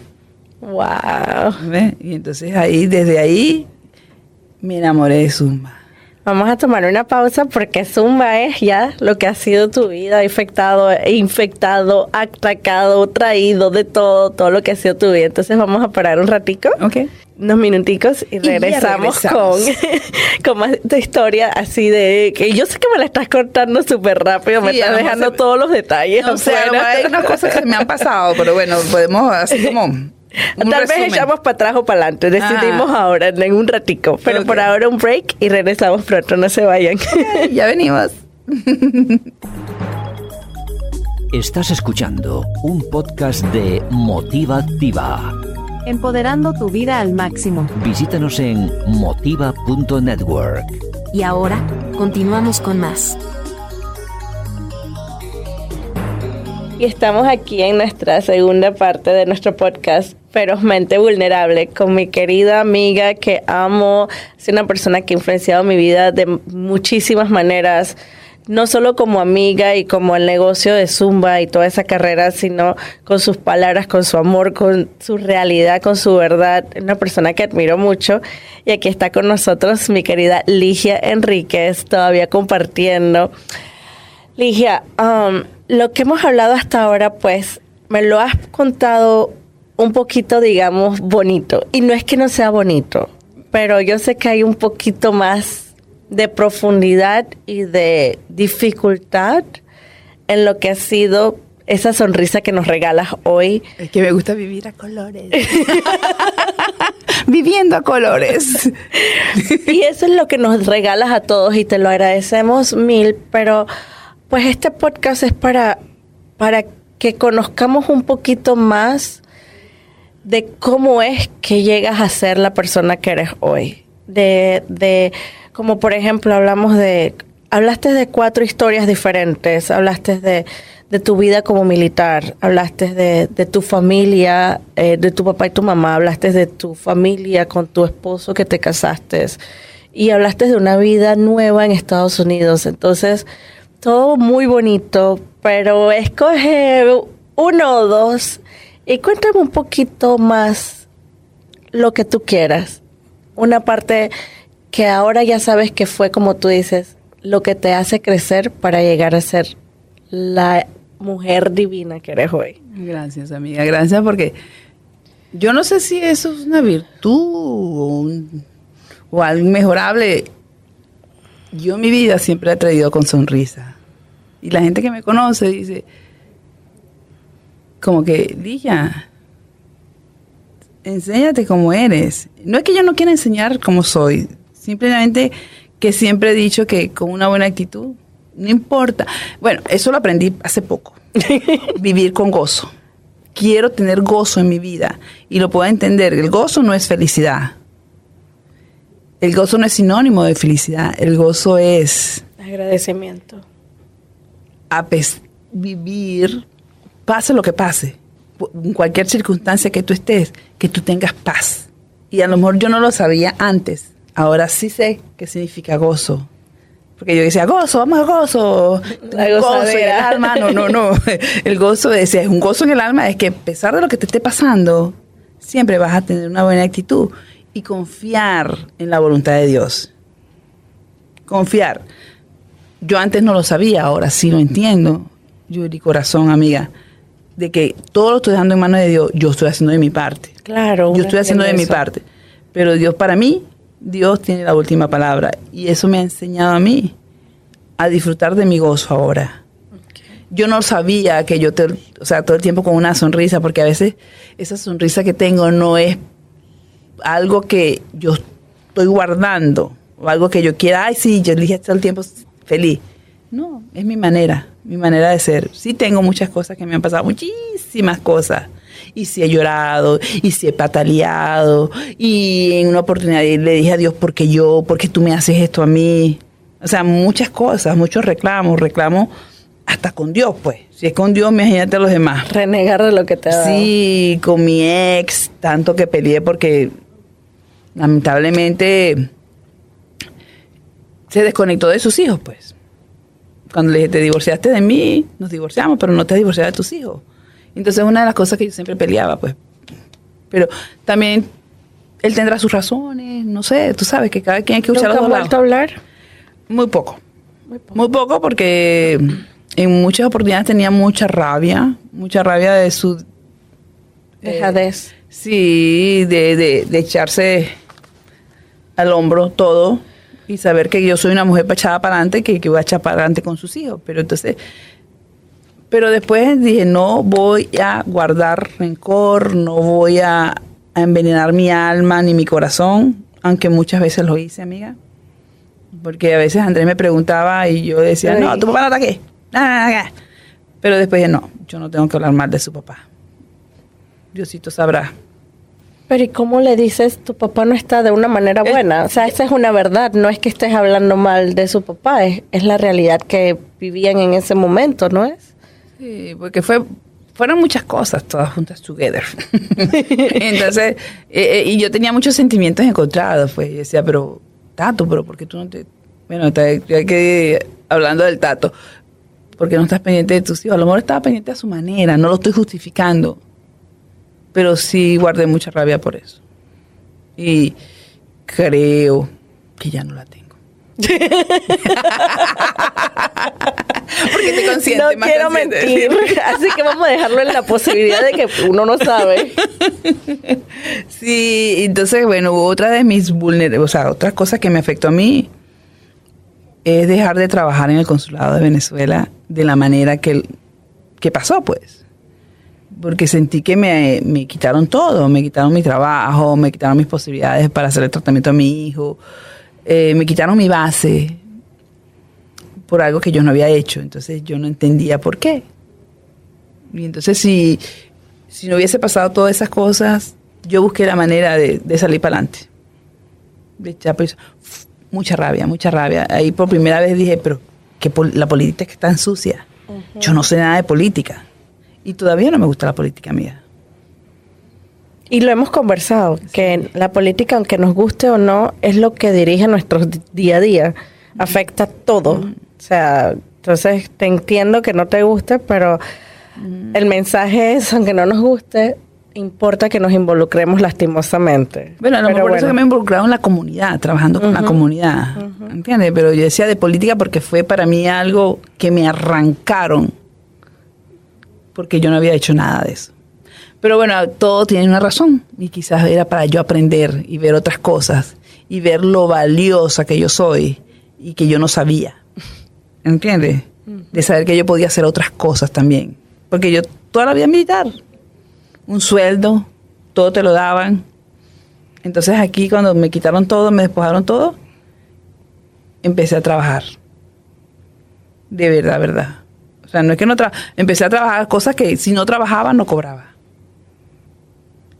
Wow. ¿Ve? Y entonces ahí, desde ahí, me enamoré de Zumba. Vamos a tomar una pausa porque Zumba es ya lo que ha sido tu vida, infectado, infectado, atacado, traído, de todo, todo lo que ha sido tu vida. Entonces vamos a parar un ratico, ¿Ok? Unos minuticos y regresamos, regresamos. con, con más de historia así de que yo sé que me la estás contando súper rápido, me Sí, estás dejando se- todos los detalles. No sé, a lo mejor afuera. hay unas cosas que me han pasado, pero bueno, podemos así como. un Tal vez echamos para atrás o para adelante. Decidimos Ah. ahora, en un ratico. Pero por ahora un break y regresamos pronto. No se vayan. Ya venimos. Estás escuchando un podcast de Motiva Activa. Empoderando tu vida al máximo. Visítanos en motiva.network. Y ahora, continuamos con más. Y estamos aquí en nuestra segunda parte de nuestro podcast, Ferozmente Vulnerable, con mi querida amiga que amo. Es una persona que ha influenciado mi vida de muchísimas maneras, no solo como amiga y como el negocio de Zumba y toda esa carrera, sino con sus palabras, con su amor, con su realidad, con su verdad. Una persona que admiro mucho. Y aquí está con nosotros mi querida Ligia Enríquez, todavía compartiendo. Ligia, um, lo que hemos hablado hasta ahora, pues, me lo has contado un poquito, digamos, bonito. Y no es que no sea bonito, pero yo sé que hay un poquito más de profundidad y de dificultad en lo que ha sido esa sonrisa que nos regalas hoy. Es que me gusta vivir a colores. Viviendo a colores. Y eso es lo que nos regalas a todos y te lo agradecemos mil, pero pues este podcast es para, para que conozcamos un poquito más de cómo es que llegas a ser la persona que eres hoy. De, de como por ejemplo hablamos de, hablaste de cuatro historias diferentes, hablaste de, de tu vida como militar, hablaste de, de tu familia, eh, de tu papá y tu mamá, hablaste de tu familia con tu esposo que te casaste y hablaste de una vida nueva en Estados Unidos. Entonces, todo muy bonito, pero escoge uno o dos y cuéntame un poquito más lo que tú quieras. Una parte que ahora ya sabes que fue, como tú dices, lo que te hace crecer para llegar a ser la mujer divina que eres hoy. Gracias, amiga. Gracias porque yo no sé si eso es una virtud o, un- o algo mejorable. Yo mi vida siempre he traído con sonrisa. Y la gente que me conoce dice, como que, Lilla, enséñate como eres. No es que yo no quiera enseñar como soy, simplemente que siempre he dicho que con una buena actitud, no importa. Bueno, eso lo aprendí hace poco. Vivir con gozo. Quiero tener gozo en mi vida y lo puedo entender. El gozo no es felicidad. El gozo no es sinónimo de felicidad. El gozo es Agradecimiento. apes- vivir pase lo que pase, en cualquier circunstancia que tú estés, que tú tengas paz. Y a lo mejor yo no lo sabía antes, ahora sí sé qué significa gozo. Porque yo decía, gozo, vamos a gozo. La gozo en el alma. No, no, no. El gozo, decía, es un gozo en el alma, es que a pesar de lo que te esté pasando, siempre vas a tener una buena actitud y confiar en la voluntad de Dios. Confiar. Yo antes no lo sabía, ahora sí lo entiendo. Yuri, corazón, amiga, de que todo lo estoy dejando en manos de Dios, yo estoy haciendo de mi parte. Claro. Yo estoy haciendo de mi parte. Pero Dios para mí, Dios tiene la última palabra. Y eso me ha enseñado a mí a disfrutar de mi gozo ahora. Yo no sabía que yo, te, o sea, todo el tiempo con una sonrisa, porque a veces esa sonrisa que tengo no es algo que yo estoy guardando, o algo que yo quiera, ay, sí, yo dije todo el tiempo feliz. No, es mi manera, mi manera de ser. Sí tengo muchas cosas que me han pasado, muchísimas cosas. Y sí he llorado, y sí he pataleado, y en una oportunidad le dije a Dios, ¿por qué yo? ¿Por qué tú me haces esto a mí? O sea, muchas cosas, muchos reclamos, reclamos hasta con Dios, pues. Si es con Dios, imagínate a los demás. Renegar de lo que te ha dado. Sí, con mi ex, tanto que peleé porque lamentablemente se desconectó de sus hijos, pues. Cuando le dije, te divorciaste de mí, nos divorciamos, pero no te has divorciado de tus hijos. Entonces, una de las cosas que yo siempre peleaba, pues. Pero también él tendrá sus razones, no sé, tú sabes que cada quien hay que ¿Nunca escuchar los dos vuelto a lados. hablar? Muy poco. Muy poco porque en muchas oportunidades tenía mucha rabia, mucha rabia de su... eh, Dejadez. Sí, de, de, de echarse al hombro todo y saber que yo soy una mujer echada para adelante, que, que voy a echar para adelante con sus hijos. Pero entonces, pero después dije, no voy a guardar rencor, no voy a, a envenenar mi alma ni mi corazón, aunque muchas veces lo hice, amiga. Porque a veces Andrés me preguntaba y yo decía, no, tu papá no está aquí. Ah. Pero después dije, no, yo no tengo que hablar mal de su papá. Diosito sabrá. Pero ¿y cómo le dices tu papá no está de una manera buena? O sea, esa es una verdad, no es que estés hablando mal de su papá, es, es la realidad que vivían en ese momento, ¿no es? Sí, porque fue, fueron muchas cosas todas juntas together. Entonces, eh, eh, y yo tenía muchos sentimientos encontrados, pues, y decía, pero, Tato, pero ¿por qué tú no te...? Bueno, está- hay que, hablando del Tato, ¿por qué no estás pendiente de tus hijos? A lo mejor estaba pendiente a su manera, no lo estoy justificando, pero sí guardé mucha rabia por eso. Y creo que ya no la tengo. Porque estoy consciente, no más quiero consciente. mentir, así que vamos a dejarlo en la posibilidad de que uno no sabe. Sí, entonces, bueno, otra de mis vulner o sea, otra cosa que me afectó a mí es dejar de trabajar en el consulado de Venezuela de la manera que, que pasó, pues. Porque sentí que me, me quitaron todo, me quitaron mi trabajo, me quitaron mis posibilidades para hacer el tratamiento a mi hijo, eh, me quitaron mi base por algo que yo no había hecho. Entonces yo no entendía por qué. Y entonces si, si no hubiese pasado todas esas cosas, yo busqué la manera de, de salir para adelante. De echar pues, mucha rabia, mucha rabia. Ahí por primera vez dije, pero que pol- la política es tan sucia. Yo no sé nada de política. Y todavía no me gusta la política mía. Y lo hemos conversado, que la política, aunque nos guste o no, es lo que dirige nuestro día a día. Afecta todo. O sea, entonces te entiendo que no te guste, pero el mensaje es, aunque no nos guste, importa que nos involucremos lastimosamente. Bueno, a lo mejor por eso que me he involucrado en la comunidad, trabajando con la comunidad. ¿Entiendes? Pero yo decía de política porque fue para mí algo que me arrancaron. Porque yo no había hecho nada de eso. Pero bueno, todo tiene una razón. Y quizás era para yo aprender y ver otras cosas. Y ver lo valiosa que yo soy y que yo no sabía. ¿Entiendes? De saber que yo podía hacer otras cosas también. Porque yo toda la vida militar. Un sueldo, todo te lo daban. Entonces aquí cuando me quitaron todo, me despojaron todo, empecé a trabajar. De verdad, verdad. O sea, no es que no trabajaba, empecé a trabajar cosas que si no trabajaba no cobraba.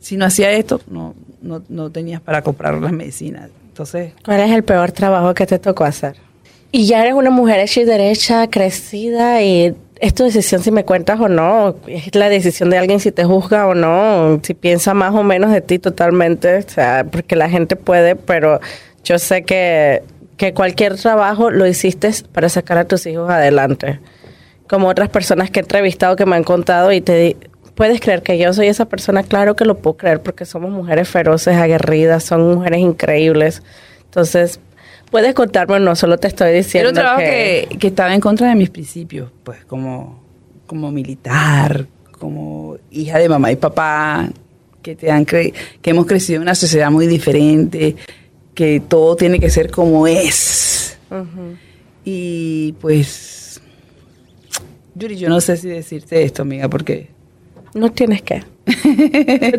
Si no hacía esto, no, no, no tenías para comprar las medicinas. Entonces, ¿Cuál es el peor trabajo que te tocó hacer? Y ya eres una mujer hecha y derecha, crecida y es tu decisión si me cuentas o no, es la decisión de alguien si te juzga o no, si piensa más o menos de ti totalmente, o sea, porque la gente puede, pero yo sé que, que cualquier trabajo lo hiciste para sacar a tus hijos adelante. Como otras personas que he entrevistado que me han contado y te di- puedes creer que yo soy esa persona, claro que lo puedo creer porque somos mujeres feroces, aguerridas, son mujeres increíbles. Entonces, puedes contarme no, solo te estoy diciendo Era un trabajo que, que estaba en contra de mis principios, pues como, como militar, como hija de mamá y papá, que, te han cre- que hemos crecido en una sociedad muy diferente, que todo tiene que ser como es. Y pues, Yuri, yo no sé si decirte esto, amiga, porque No tienes que.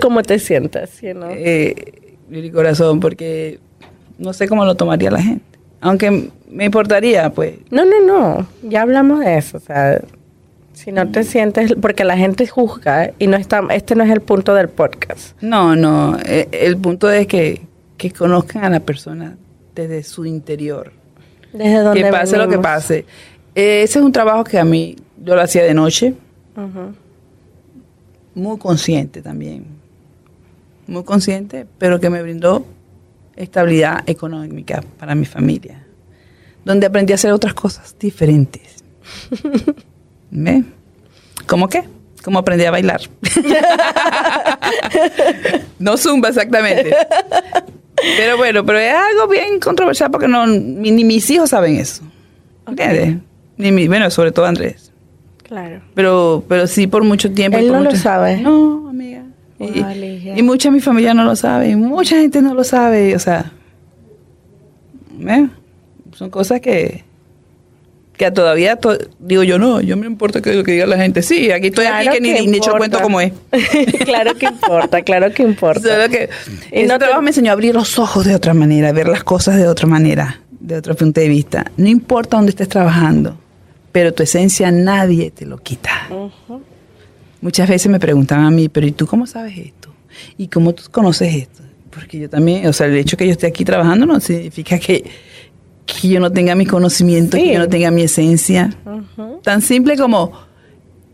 ¿Cómo te sientes? you know? eh, Yuri Corazón, porque no sé cómo lo tomaría la gente. Aunque me importaría, pues, No, no, no. Ya hablamos de eso. O sea, si no te sientes, porque la gente juzga y no está, este no es el punto del podcast. No, no. eh, El punto es que, que conozcan a la persona desde su interior. Desde donde Que pase lo que pase. Eh, ese es un trabajo que a mí yo lo hacía de noche, Ujú. Muy consciente también. Muy consciente, pero que me brindó estabilidad económica para mi familia. Donde aprendí a hacer otras cosas diferentes. ¿Ve? ¿Cómo qué? Como aprendí a bailar. no zumba exactamente. Pero bueno, pero es algo bien controversial porque no, ni, ni mis hijos saben eso. ¿Entiendes? Ni mi, bueno, sobre todo Andrés. Claro. Pero, pero sí por mucho tiempo. Él no lo sabe. No, amiga. Y, mucha de mi familia no lo sabe, y mucha gente no lo sabe, o sea, ¿eh? son cosas que que todavía to- digo yo no, yo me importa que lo que diga la gente. Sí, aquí estoy Claro aquí que ni, que ni he hecho el cuento como es. claro que importa, claro que importa. Solo que Y no te- trabajo me enseñó a abrir los ojos de otra manera, a ver las cosas de otra manera, de otro punto de vista. No importa dónde estés trabajando, pero tu esencia nadie te lo quita. Muchas veces me preguntaban a mí, pero ¿y tú cómo sabes esto? ¿Y cómo tú conoces esto? Porque yo también, o sea, el hecho que yo esté aquí trabajando no significa que, que yo no tenga mis conocimientos, Sí. que yo no tenga mi esencia. Tan simple como,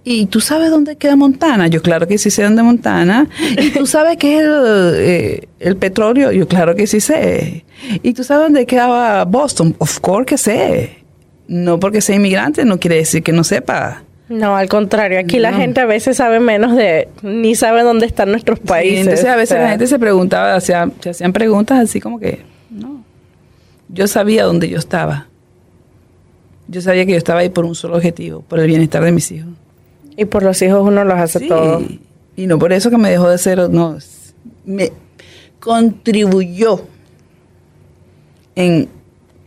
¿y tú sabes dónde queda Montana? Yo claro que sí sé dónde Montana. ¿Y tú sabes qué es el, eh, el petróleo? Yo claro que sí sé. ¿Y tú sabes dónde queda Boston? Of course que sé. No porque sea inmigrante no quiere decir que no sepa. No, al contrario, aquí la gente a veces sabe menos de, ni sabe dónde están nuestros Sí, países. entonces a veces o sea, la gente se preguntaba, hacía- se hacían preguntas así como que, no. Yo sabía dónde yo estaba. Yo sabía que yo estaba ahí por un solo objetivo, por el bienestar de mis hijos. Y por los hijos uno los hace Sí, todo. Y no por eso que me dejó de ser, no, me contribuyó en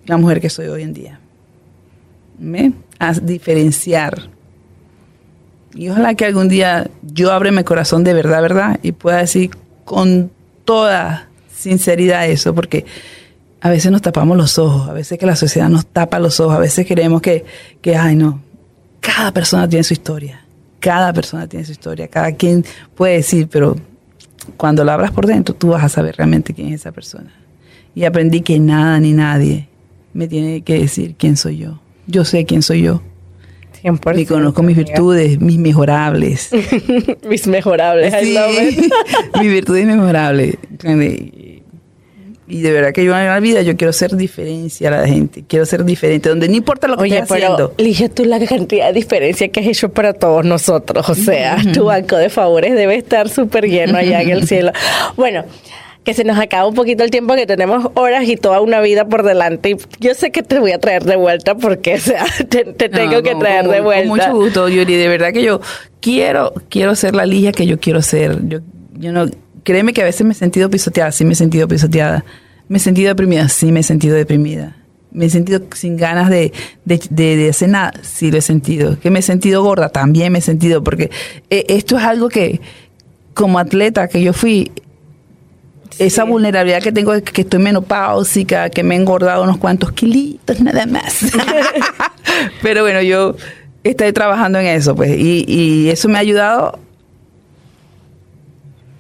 la mujer que soy hoy en día. ¿Ve? A diferenciar. Y ojalá que algún día yo abra mi corazón de verdad, verdad, y pueda decir con toda sinceridad eso, porque a veces nos tapamos los ojos, a veces que la sociedad nos tapa los ojos, a veces creemos que, que ay no, cada persona tiene su historia, cada persona tiene su historia, cada quien puede decir, pero cuando la abras por dentro, tú vas a saber realmente quién es esa persona. Y aprendí que nada ni nadie me tiene que decir quién soy yo. Yo sé quién soy yo. 100%. Y conozco mis virtudes, mis mejorables. Mis mejorables. Sí, mis virtudes memorables. Y de verdad que yo en la vida yo quiero ser diferencia a la gente. Quiero ser diferente, donde no importa lo que Oye, esté pero haciendo. elige tú la cantidad de diferencia que has hecho para todos nosotros. O sea, tu banco de favores debe estar súper lleno allá en el cielo. Bueno, que se nos acaba un poquito el tiempo, que tenemos horas y toda una vida por delante. Y yo sé que te voy a traer de vuelta porque, o sea, te, te tengo que traer con- de vuelta. Con mucho gusto, Yuri. De verdad que yo quiero, quiero ser la Ligia que yo quiero ser. Yo, yo no, créeme que a veces me he sentido pisoteada, sí me he sentido pisoteada. Me he sentido deprimida, sí me he sentido deprimida. Me he sentido sin ganas de, de, de- de hacer nada, sí lo he sentido. Que me he sentido gorda, también me he sentido, porque eh, esto es algo que, como atleta que yo fui, esa vulnerabilidad que tengo que estoy menopáusica, que me he engordado unos cuantos kilitos nada más. Pero bueno, yo estoy trabajando en eso, pues, y, y eso me ha ayudado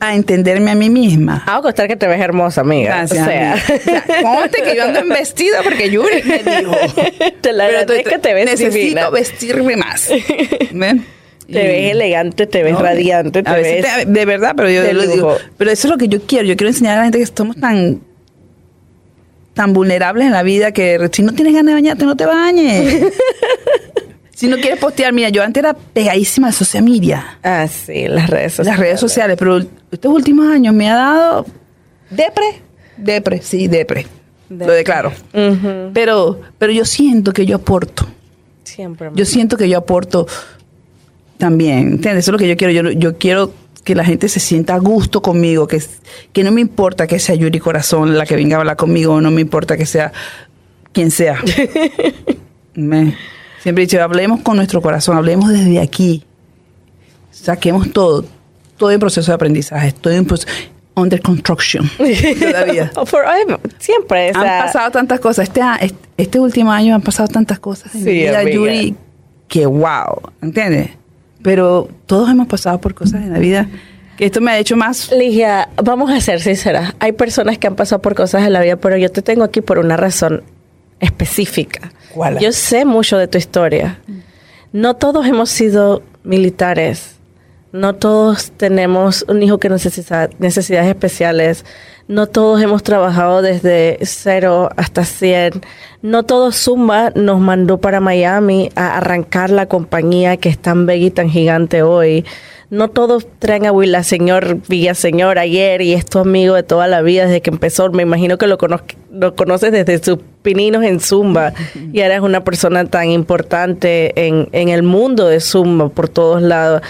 a entenderme a mí misma. A costar que te ves hermosa, amiga. Gracias, o sea. amiga. Ponte que yo ando en vestido porque Yuri me dijo. te la Pero es que te ves necesito divina. vestirme más. ¿Ven? Te ves elegante, te ves No, radiante, te a veces ves te- de verdad, pero yo lo digo. Pero eso es lo que yo quiero. Yo quiero enseñar a la gente que estamos tan tan vulnerables en la vida que si no tienes ganas de bañarte, no te bañes. si no quieres postear, mira, yo antes era pegadísima de social media, Ah, sí, las redes sociales. las redes sociales, pero estos últimos años me ha dado depre, depre, sí, depre. Lo declaro. Pero pero yo siento que yo aporto. Siempre. Yo siento que yo aporto también, ¿entiendes? Eso es lo que yo quiero. Yo, yo quiero que la gente se sienta a gusto conmigo, que, que no me importa que sea Yuri Corazón la que venga a hablar conmigo, no me importa que sea quien sea. Me- siempre he dicho, hablemos con nuestro corazón, hablemos desde aquí. Saquemos todo, todo en proceso de aprendizaje, todo en proceso, under construction todavía. Forever. Siempre. Han pasado tantas cosas. Este, este, este último año han pasado tantas cosas en Sí, mi vida. Yuri, que wow, ¿entiendes? Pero todos hemos pasado por cosas en la vida que esto me ha hecho más... Ligia, vamos a ser sinceras. Hay personas que han pasado por cosas en la vida, pero yo te tengo aquí por una razón específica. ¿Cuál? Yo sé mucho de tu historia. No todos hemos sido militares. No todos tenemos un hijo que necesita necesidades especiales. No todos hemos trabajado desde cero hasta 100. No todo Zumba nos mandó para Miami a arrancar la compañía que es tan bella y tan gigante hoy. No todos traen a Villaseñor, Villaseñor ayer y es tu amigo de toda la vida desde que empezó. Me imagino que lo, cono- lo conoces desde sus pininos en Zumba y ahora es una persona tan importante en, en el mundo de Zumba por todos lados.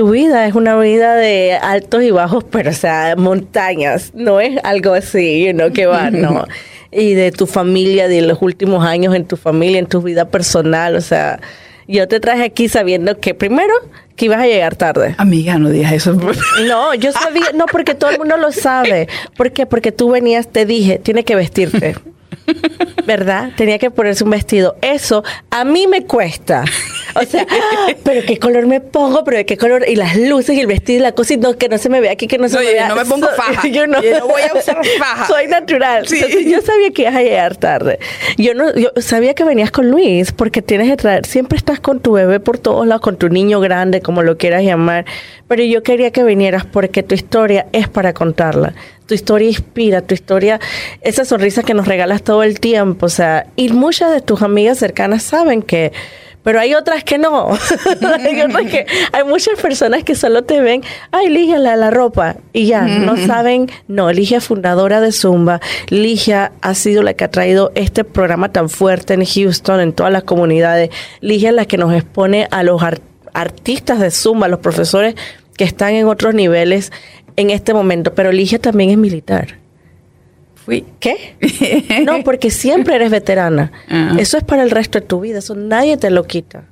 Tu vida es una vida de altos y bajos, pero o sea, montañas. No es algo así, you know, que va, no. Y de tu familia, de los últimos años en tu familia, en tu vida personal, o sea, yo te traje aquí sabiendo que primero que ibas a llegar tarde. Amiga, no digas eso. No, yo sabía, no, porque todo el mundo lo sabe. ¿Por qué? Porque tú venías, te dije, tiene que vestirte. ¿Verdad? Tenía que ponerse un vestido. Eso a mí me cuesta. O sea, ¡ah! pero qué color me pongo, pero de qué color, y las luces y el vestido y la cosa, y no, que no se me vea aquí, que no se No, me yo vea. no me pongo faja. Yo no, Yo no voy a usar faja. Soy natural. Sí. Entonces, yo sabía que ibas a llegar tarde. Yo no, yo sabía que venías con Luis, porque tienes que traer, siempre estás con tu bebé por todos lados, con tu niño grande, como lo quieras llamar. Pero yo quería que vinieras porque tu historia es para contarla. Tu historia inspira, tu historia, esa sonrisa que nos regalas todo el tiempo, o sea, y muchas de tus amigas cercanas saben que, pero hay otras que no. hay, otras que, hay muchas personas que solo te ven, ay, Ligia, la, la ropa, y ya, no saben, no, Ligia fundadora de Zumba, Ligia ha sido la que ha traído este programa tan fuerte en Houston, en todas las comunidades, Ligia es la que nos expone a los ar- artistas de Zumba, los profesores que están en otros niveles en este momento, pero Ligia también es militar. Fui. ¿Qué? No, porque siempre eres veterana. Ah. Eso es para el resto de tu vida, eso nadie te lo quita.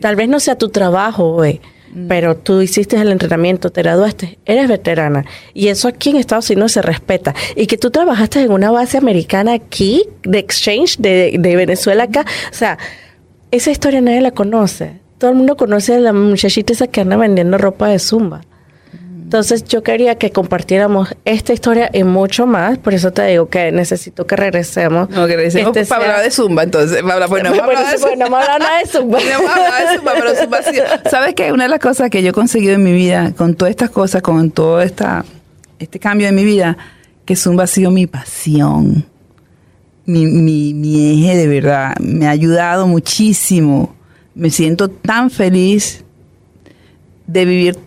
Tal vez no sea tu trabajo hoy, pero tú hiciste el entrenamiento, te graduaste, eres veterana. Y eso aquí en Estados Unidos se respeta. Y que tú trabajaste en una base americana aquí, de exchange, de, de Venezuela acá. O sea, esa historia nadie la conoce. Todo el mundo conoce a la muchachita esa que anda vendiendo ropa de zumba. Entonces yo quería que compartiéramos esta historia y mucho más, por eso te digo que necesito que regresemos. No, que regresemos Este para sea- hablar de Zumba, entonces. Para hablar, bueno, Bueno, vamos a hablar de sí, bueno, no nada de Zumba. No vamos a hablar de Zumba, pero Zumba ha sido- ¿Sabes qué? Una de las cosas que yo he conseguido en mi vida, con todas estas cosas, con todo esta, este cambio en mi vida, que Zumba ha sido mi pasión. Mi, mi, mi eje de verdad. Me ha ayudado muchísimo. Me siento tan feliz de vivir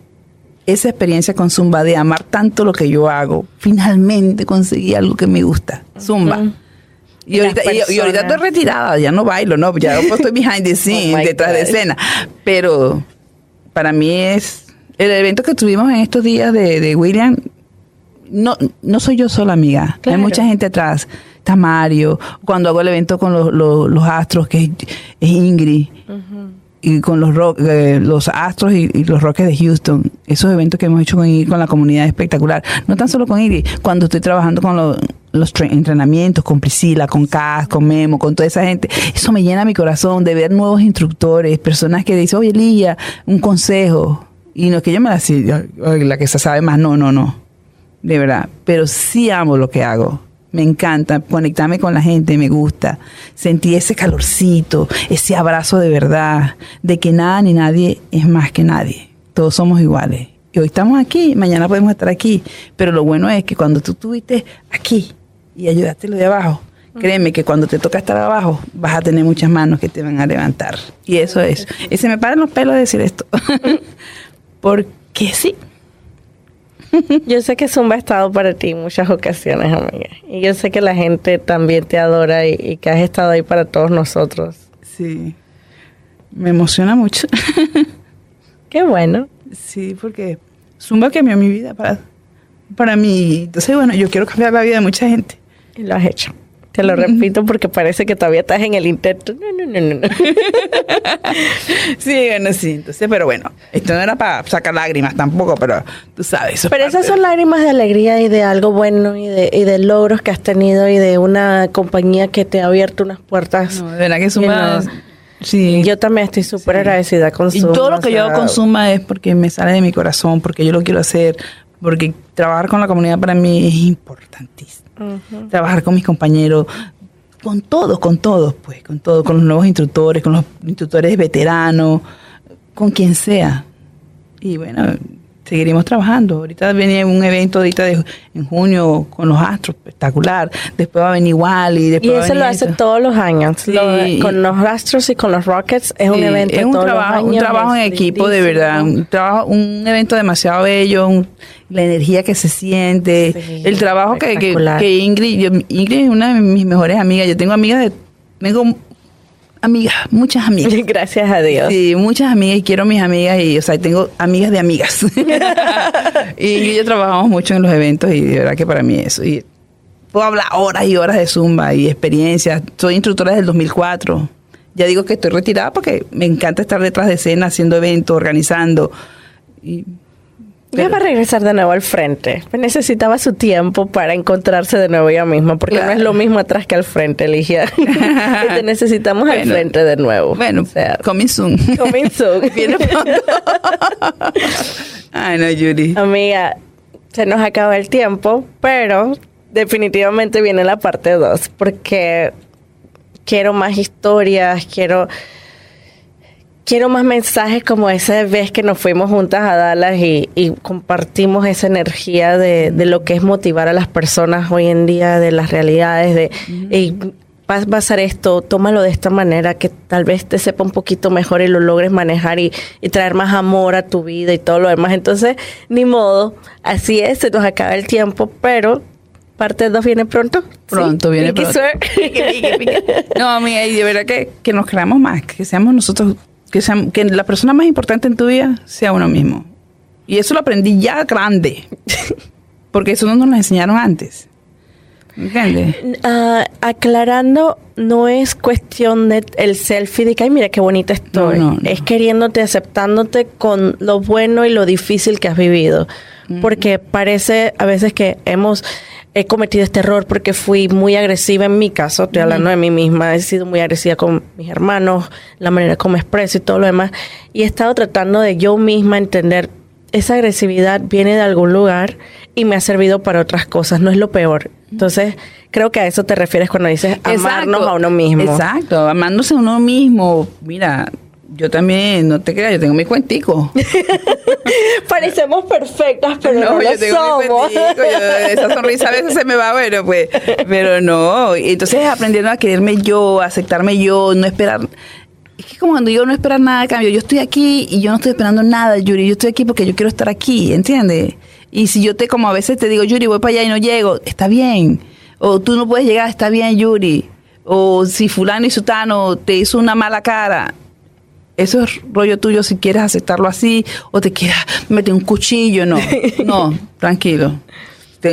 esa experiencia con Zumba, de amar tanto lo que yo hago. Finalmente conseguí algo que me gusta. Zumba. Y ahorita, y- y ahorita estoy retirada, ya no bailo, no, ya no estoy behind the scenes, Oh my detrás de escena. Pero para mí es el evento que tuvimos en estos días de, de William. No, no soy yo sola, amiga. Claro. Hay mucha gente atrás. Está Mario. Cuando hago el evento con los, los, los astros, que es, es Ingrid. Y con los rock, eh, los astros y, los rockers de Houston. Esos eventos que hemos hecho con, con la comunidad es espectacular. No tan solo con Ingrid. Cuando estoy trabajando con los, los tre- entrenamientos, con Priscila, con Cas, con Memo, con toda esa gente. Eso me llena mi corazón de ver nuevos instructores, personas que dicen, oye, Lía, un consejo. Y no es que yo me la, la que se sabe más, no, no, no. De verdad. Pero sí amo lo que hago. Me encanta conectarme con la gente, me gusta. Sentir ese calorcito, ese abrazo de verdad, de que nada ni nadie es más que nadie. Todos somos iguales. Y hoy estamos aquí, mañana podemos estar aquí. Pero lo bueno es que cuando tú estuviste aquí y ayudaste lo de abajo, créeme que cuando te toca estar abajo, vas a tener muchas manos que te van a levantar. Y eso es. Y se me paran los pelos de decir esto. Porque sí. Yo sé que Zumba ha estado para ti en muchas ocasiones, amiga. Y yo sé que la gente también te adora y, que has estado ahí para todos nosotros. Sí. Me emociona mucho. Qué bueno. Sí, porque Zumba cambió mi vida para, para mí. Entonces, bueno, yo quiero cambiar la vida de mucha gente. Y lo has hecho. Te lo repito porque parece que todavía estás en el intento. No, no, no, no. sí, bueno, sí. Entonces, pero bueno, esto no era para sacar lágrimas tampoco, pero tú sabes. pero esas son lágrimas de alegría y de algo bueno y de, y de logros que has tenido y de una compañía que te ha abierto unas puertas. No, de verdad que Suma... Sí. Yo también estoy súper agradecida con Suma. Y todo lo que yo hago con Suma es porque me sale de mi corazón, porque yo lo quiero hacer, porque trabajar con la comunidad para mí es importantísimo trabajar con mis compañeros, con todos, con todos, pues, con todos, con los nuevos instructores, con los instructores veteranos, con quien sea. Y bueno, seguiremos trabajando. Ahorita viene un evento ahorita de, en junio con los Astros, espectacular. Después va a venir igual y después Y eso lo hace todos los años. con los Astros y con los Rockets es un evento es un trabajo, un trabajo en equipo de verdad, un trabajo, un evento demasiado bello, la energía que se siente, el trabajo que, que, Ingrid, Ingrid es una de mis mejores amigas. Yo tengo amigas de tengo amigas, muchas amigas. Gracias a Dios. Sí, muchas amigas y quiero mis amigas y, o sea, tengo amigas de amigas. y yo trabajamos mucho en los eventos y de verdad que para mí eso. Y puedo hablar horas y horas de Zumba y experiencias. Soy instructora desde el 2004. Ya digo que estoy retirada porque me encanta estar detrás de escena, haciendo eventos, organizando. Y ya va a regresar de nuevo al frente. Necesitaba su tiempo para encontrarse de nuevo ella misma, porque no es lo mismo atrás que al frente, Ligia. te necesitamos al frente de nuevo. Bueno, o sea, coming soon. Coming soon. Viene pronto. Ay, no, Yuri. Amiga, se nos acaba el tiempo, pero definitivamente viene la parte 2, porque quiero más historias, quiero quiero más mensajes como esa vez que nos fuimos juntas a Dallas y, compartimos esa energía de, lo que es motivar a las personas hoy en día, de las realidades, de va a pasar esto, tómalo de esta manera, que tal vez te sepa un poquito mejor y lo logres manejar y, traer más amor a tu vida y todo lo demás. Entonces, ni modo, así es, se nos acaba el tiempo, pero parte 2 viene pronto. Pronto, viene pronto. no, amiga, y de verdad que, que nos creamos más, que seamos nosotros que, la persona más importante en tu vida sea uno mismo. Y eso lo aprendí ya grande, porque eso no nos lo enseñaron antes. ¿Entiendes? Ah, aclarando, no es cuestión de el selfie de que, ay, mira qué bonita estoy. Es queriéndote, aceptándote con lo bueno y lo difícil que has vivido. Porque parece a veces que hemos he cometido este error porque fui muy agresiva en mi caso, estoy hablando de mí misma, he sido muy agresiva con mis hermanos, la manera como expreso y todo lo demás, y he estado tratando de yo misma entender esa agresividad viene de algún lugar y me ha servido para otras cosas, no es lo peor. Entonces, creo que a eso te refieres cuando dices amarnos a uno mismo. Exacto, amándose a uno mismo. Mira, yo también, no te creas, yo tengo mi cuentico. Parecemos perfectas, pero no, yo tengo somos. Mi cuentico, esa sonrisa a veces se me va, bueno, pues, pero no. Entonces aprendiendo a quererme yo, a aceptarme yo, no esperar. Es que como cuando yo no esperar nada de cambio, yo estoy aquí y yo no estoy esperando nada, Yuri, yo estoy aquí porque yo quiero estar aquí, ¿entiendes? Y si yo te, como a veces te digo, Yuri, voy para allá y no llego, está bien. O tú no puedes llegar, está bien, Yuri. O si fulano y sutano te hizo una mala cara, eso es rollo tuyo si quieres aceptarlo así o te quieres meter un cuchillo, no, no, tranquilo.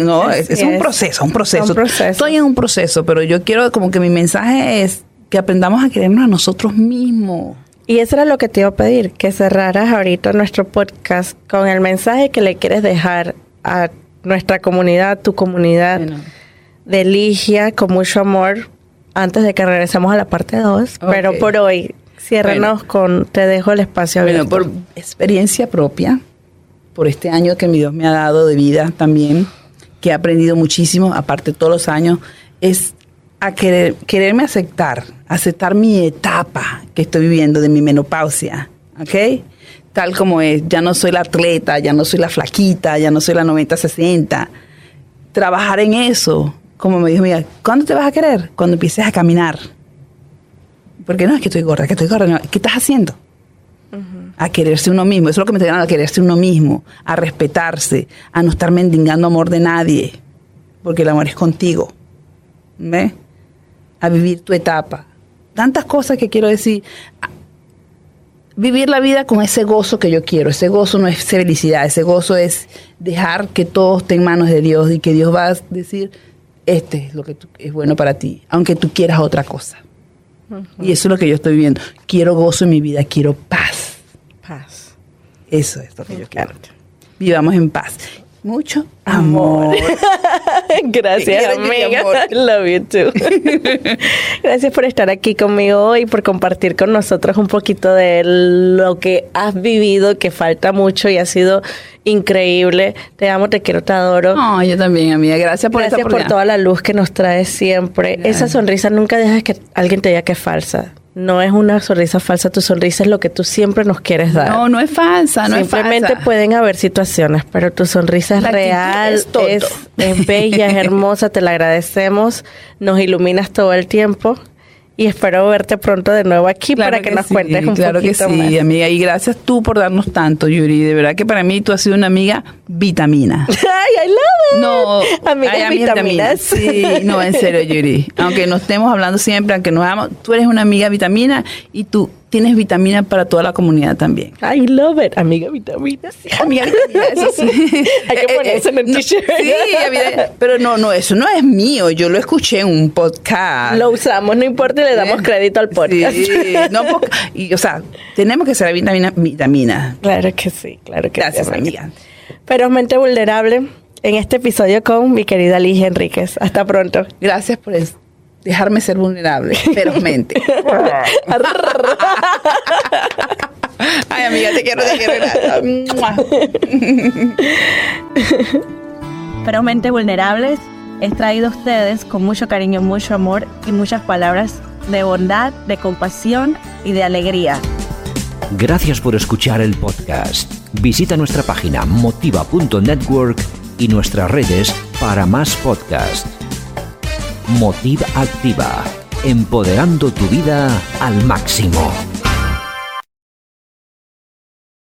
No, es, un proceso, un proceso. Estoy en un proceso, pero yo quiero como que mi mensaje es que aprendamos a querernos a nosotros mismos. Y eso era lo que te iba a pedir, que cerraras ahorita nuestro podcast con el mensaje que le quieres dejar a nuestra comunidad, tu comunidad de Ligia, con mucho amor, antes de que regresemos a la parte 2. Pero por hoy, Ciérranos con, te dejo el espacio abierto. Bueno, por experiencia propia, por este año que mi Dios me ha dado de vida también, que he aprendido muchísimo, aparte todos los años, es a querer, quererme aceptar, aceptar mi etapa que estoy viviendo de mi menopausia, ¿ok? Tal como es, ya no soy la atleta, ya no soy la flaquita, ya no soy la 90-60. Trabajar en eso, como me dijo, mira, ¿cuándo te vas a querer? Cuando empieces a caminar. Porque no es que estoy gorda, que estoy gorda, no. ¿qué estás haciendo? A quererse uno mismo, eso es lo que me está a quererse uno mismo, a respetarse, a no estar mendigando amor de nadie, porque el amor es contigo. ¿Ves? A vivir tu etapa. Tantas cosas que quiero decir. Vivir la vida con ese gozo que yo quiero. Ese gozo no es felicidad, ese gozo es dejar que todo esté en manos de Dios y que Dios va a decir, este es lo que es bueno para ti, aunque tú quieras otra cosa. Y eso es lo que yo estoy viendo. Quiero gozo en mi vida, quiero paz. Paz. Eso es lo que yo quiero. Vivamos en paz. Mucho amor. Gracias, amiga. Love you too. Gracias por estar aquí conmigo hoy, por compartir con nosotros un poquito de lo que has vivido, que falta mucho y ha sido increíble. Te amo, te quiero, te adoro. No, yo también, amiga. Gracias por Gracias por toda la luz que nos traes siempre. Esa sonrisa nunca dejas que alguien te diga que es falsa. No es una sonrisa falsa, tu sonrisa es lo que tú siempre nos quieres dar. No, no es falsa, no Simplemente pueden haber situaciones, pero tu sonrisa es real, es, es, bella, es hermosa, te la agradecemos, nos iluminas todo el tiempo y espero verte pronto de nuevo aquí para que, nos cuentes un claro que sí, amiga. Y gracias tú por darnos tanto, Yuri. De verdad que para mí tú has sido una amiga vitamina. Ay, I love No, amiga vitamina. Sí, no, en serio, Yuri. Aunque no estemos hablando siempre, aunque nos hagamos, tú eres una amiga vitamina y tú tienes vitamina para toda la comunidad también. I love it, amiga vitamina. Amiga vitamina, eso sí. Hay que poner eso en el t-shirt. sí, pero no, no, eso no es mío. Yo lo escuché en un podcast. Lo usamos, no importa, y le damos crédito al podcast. Sí, no, y, o sea, tenemos que ser vitamina, vitamina. Claro que sí, claro que Gracias, sí. Gracias, amiga. Pero mente vulnerable en este episodio con mi querida Ligia Enríquez. Hasta pronto. Gracias por eso dejarme ser vulnerable, ferozmente. Ay, amiga, te quiero, te quiero. Ferozmente Vulnerables es traído a ustedes con mucho cariño, mucho amor y muchas palabras de bondad, de compasión y de alegría. Gracias por escuchar el podcast. Visita nuestra página motiva.network y nuestras redes para más podcasts. Motiv Activa, empoderando tu vida al máximo.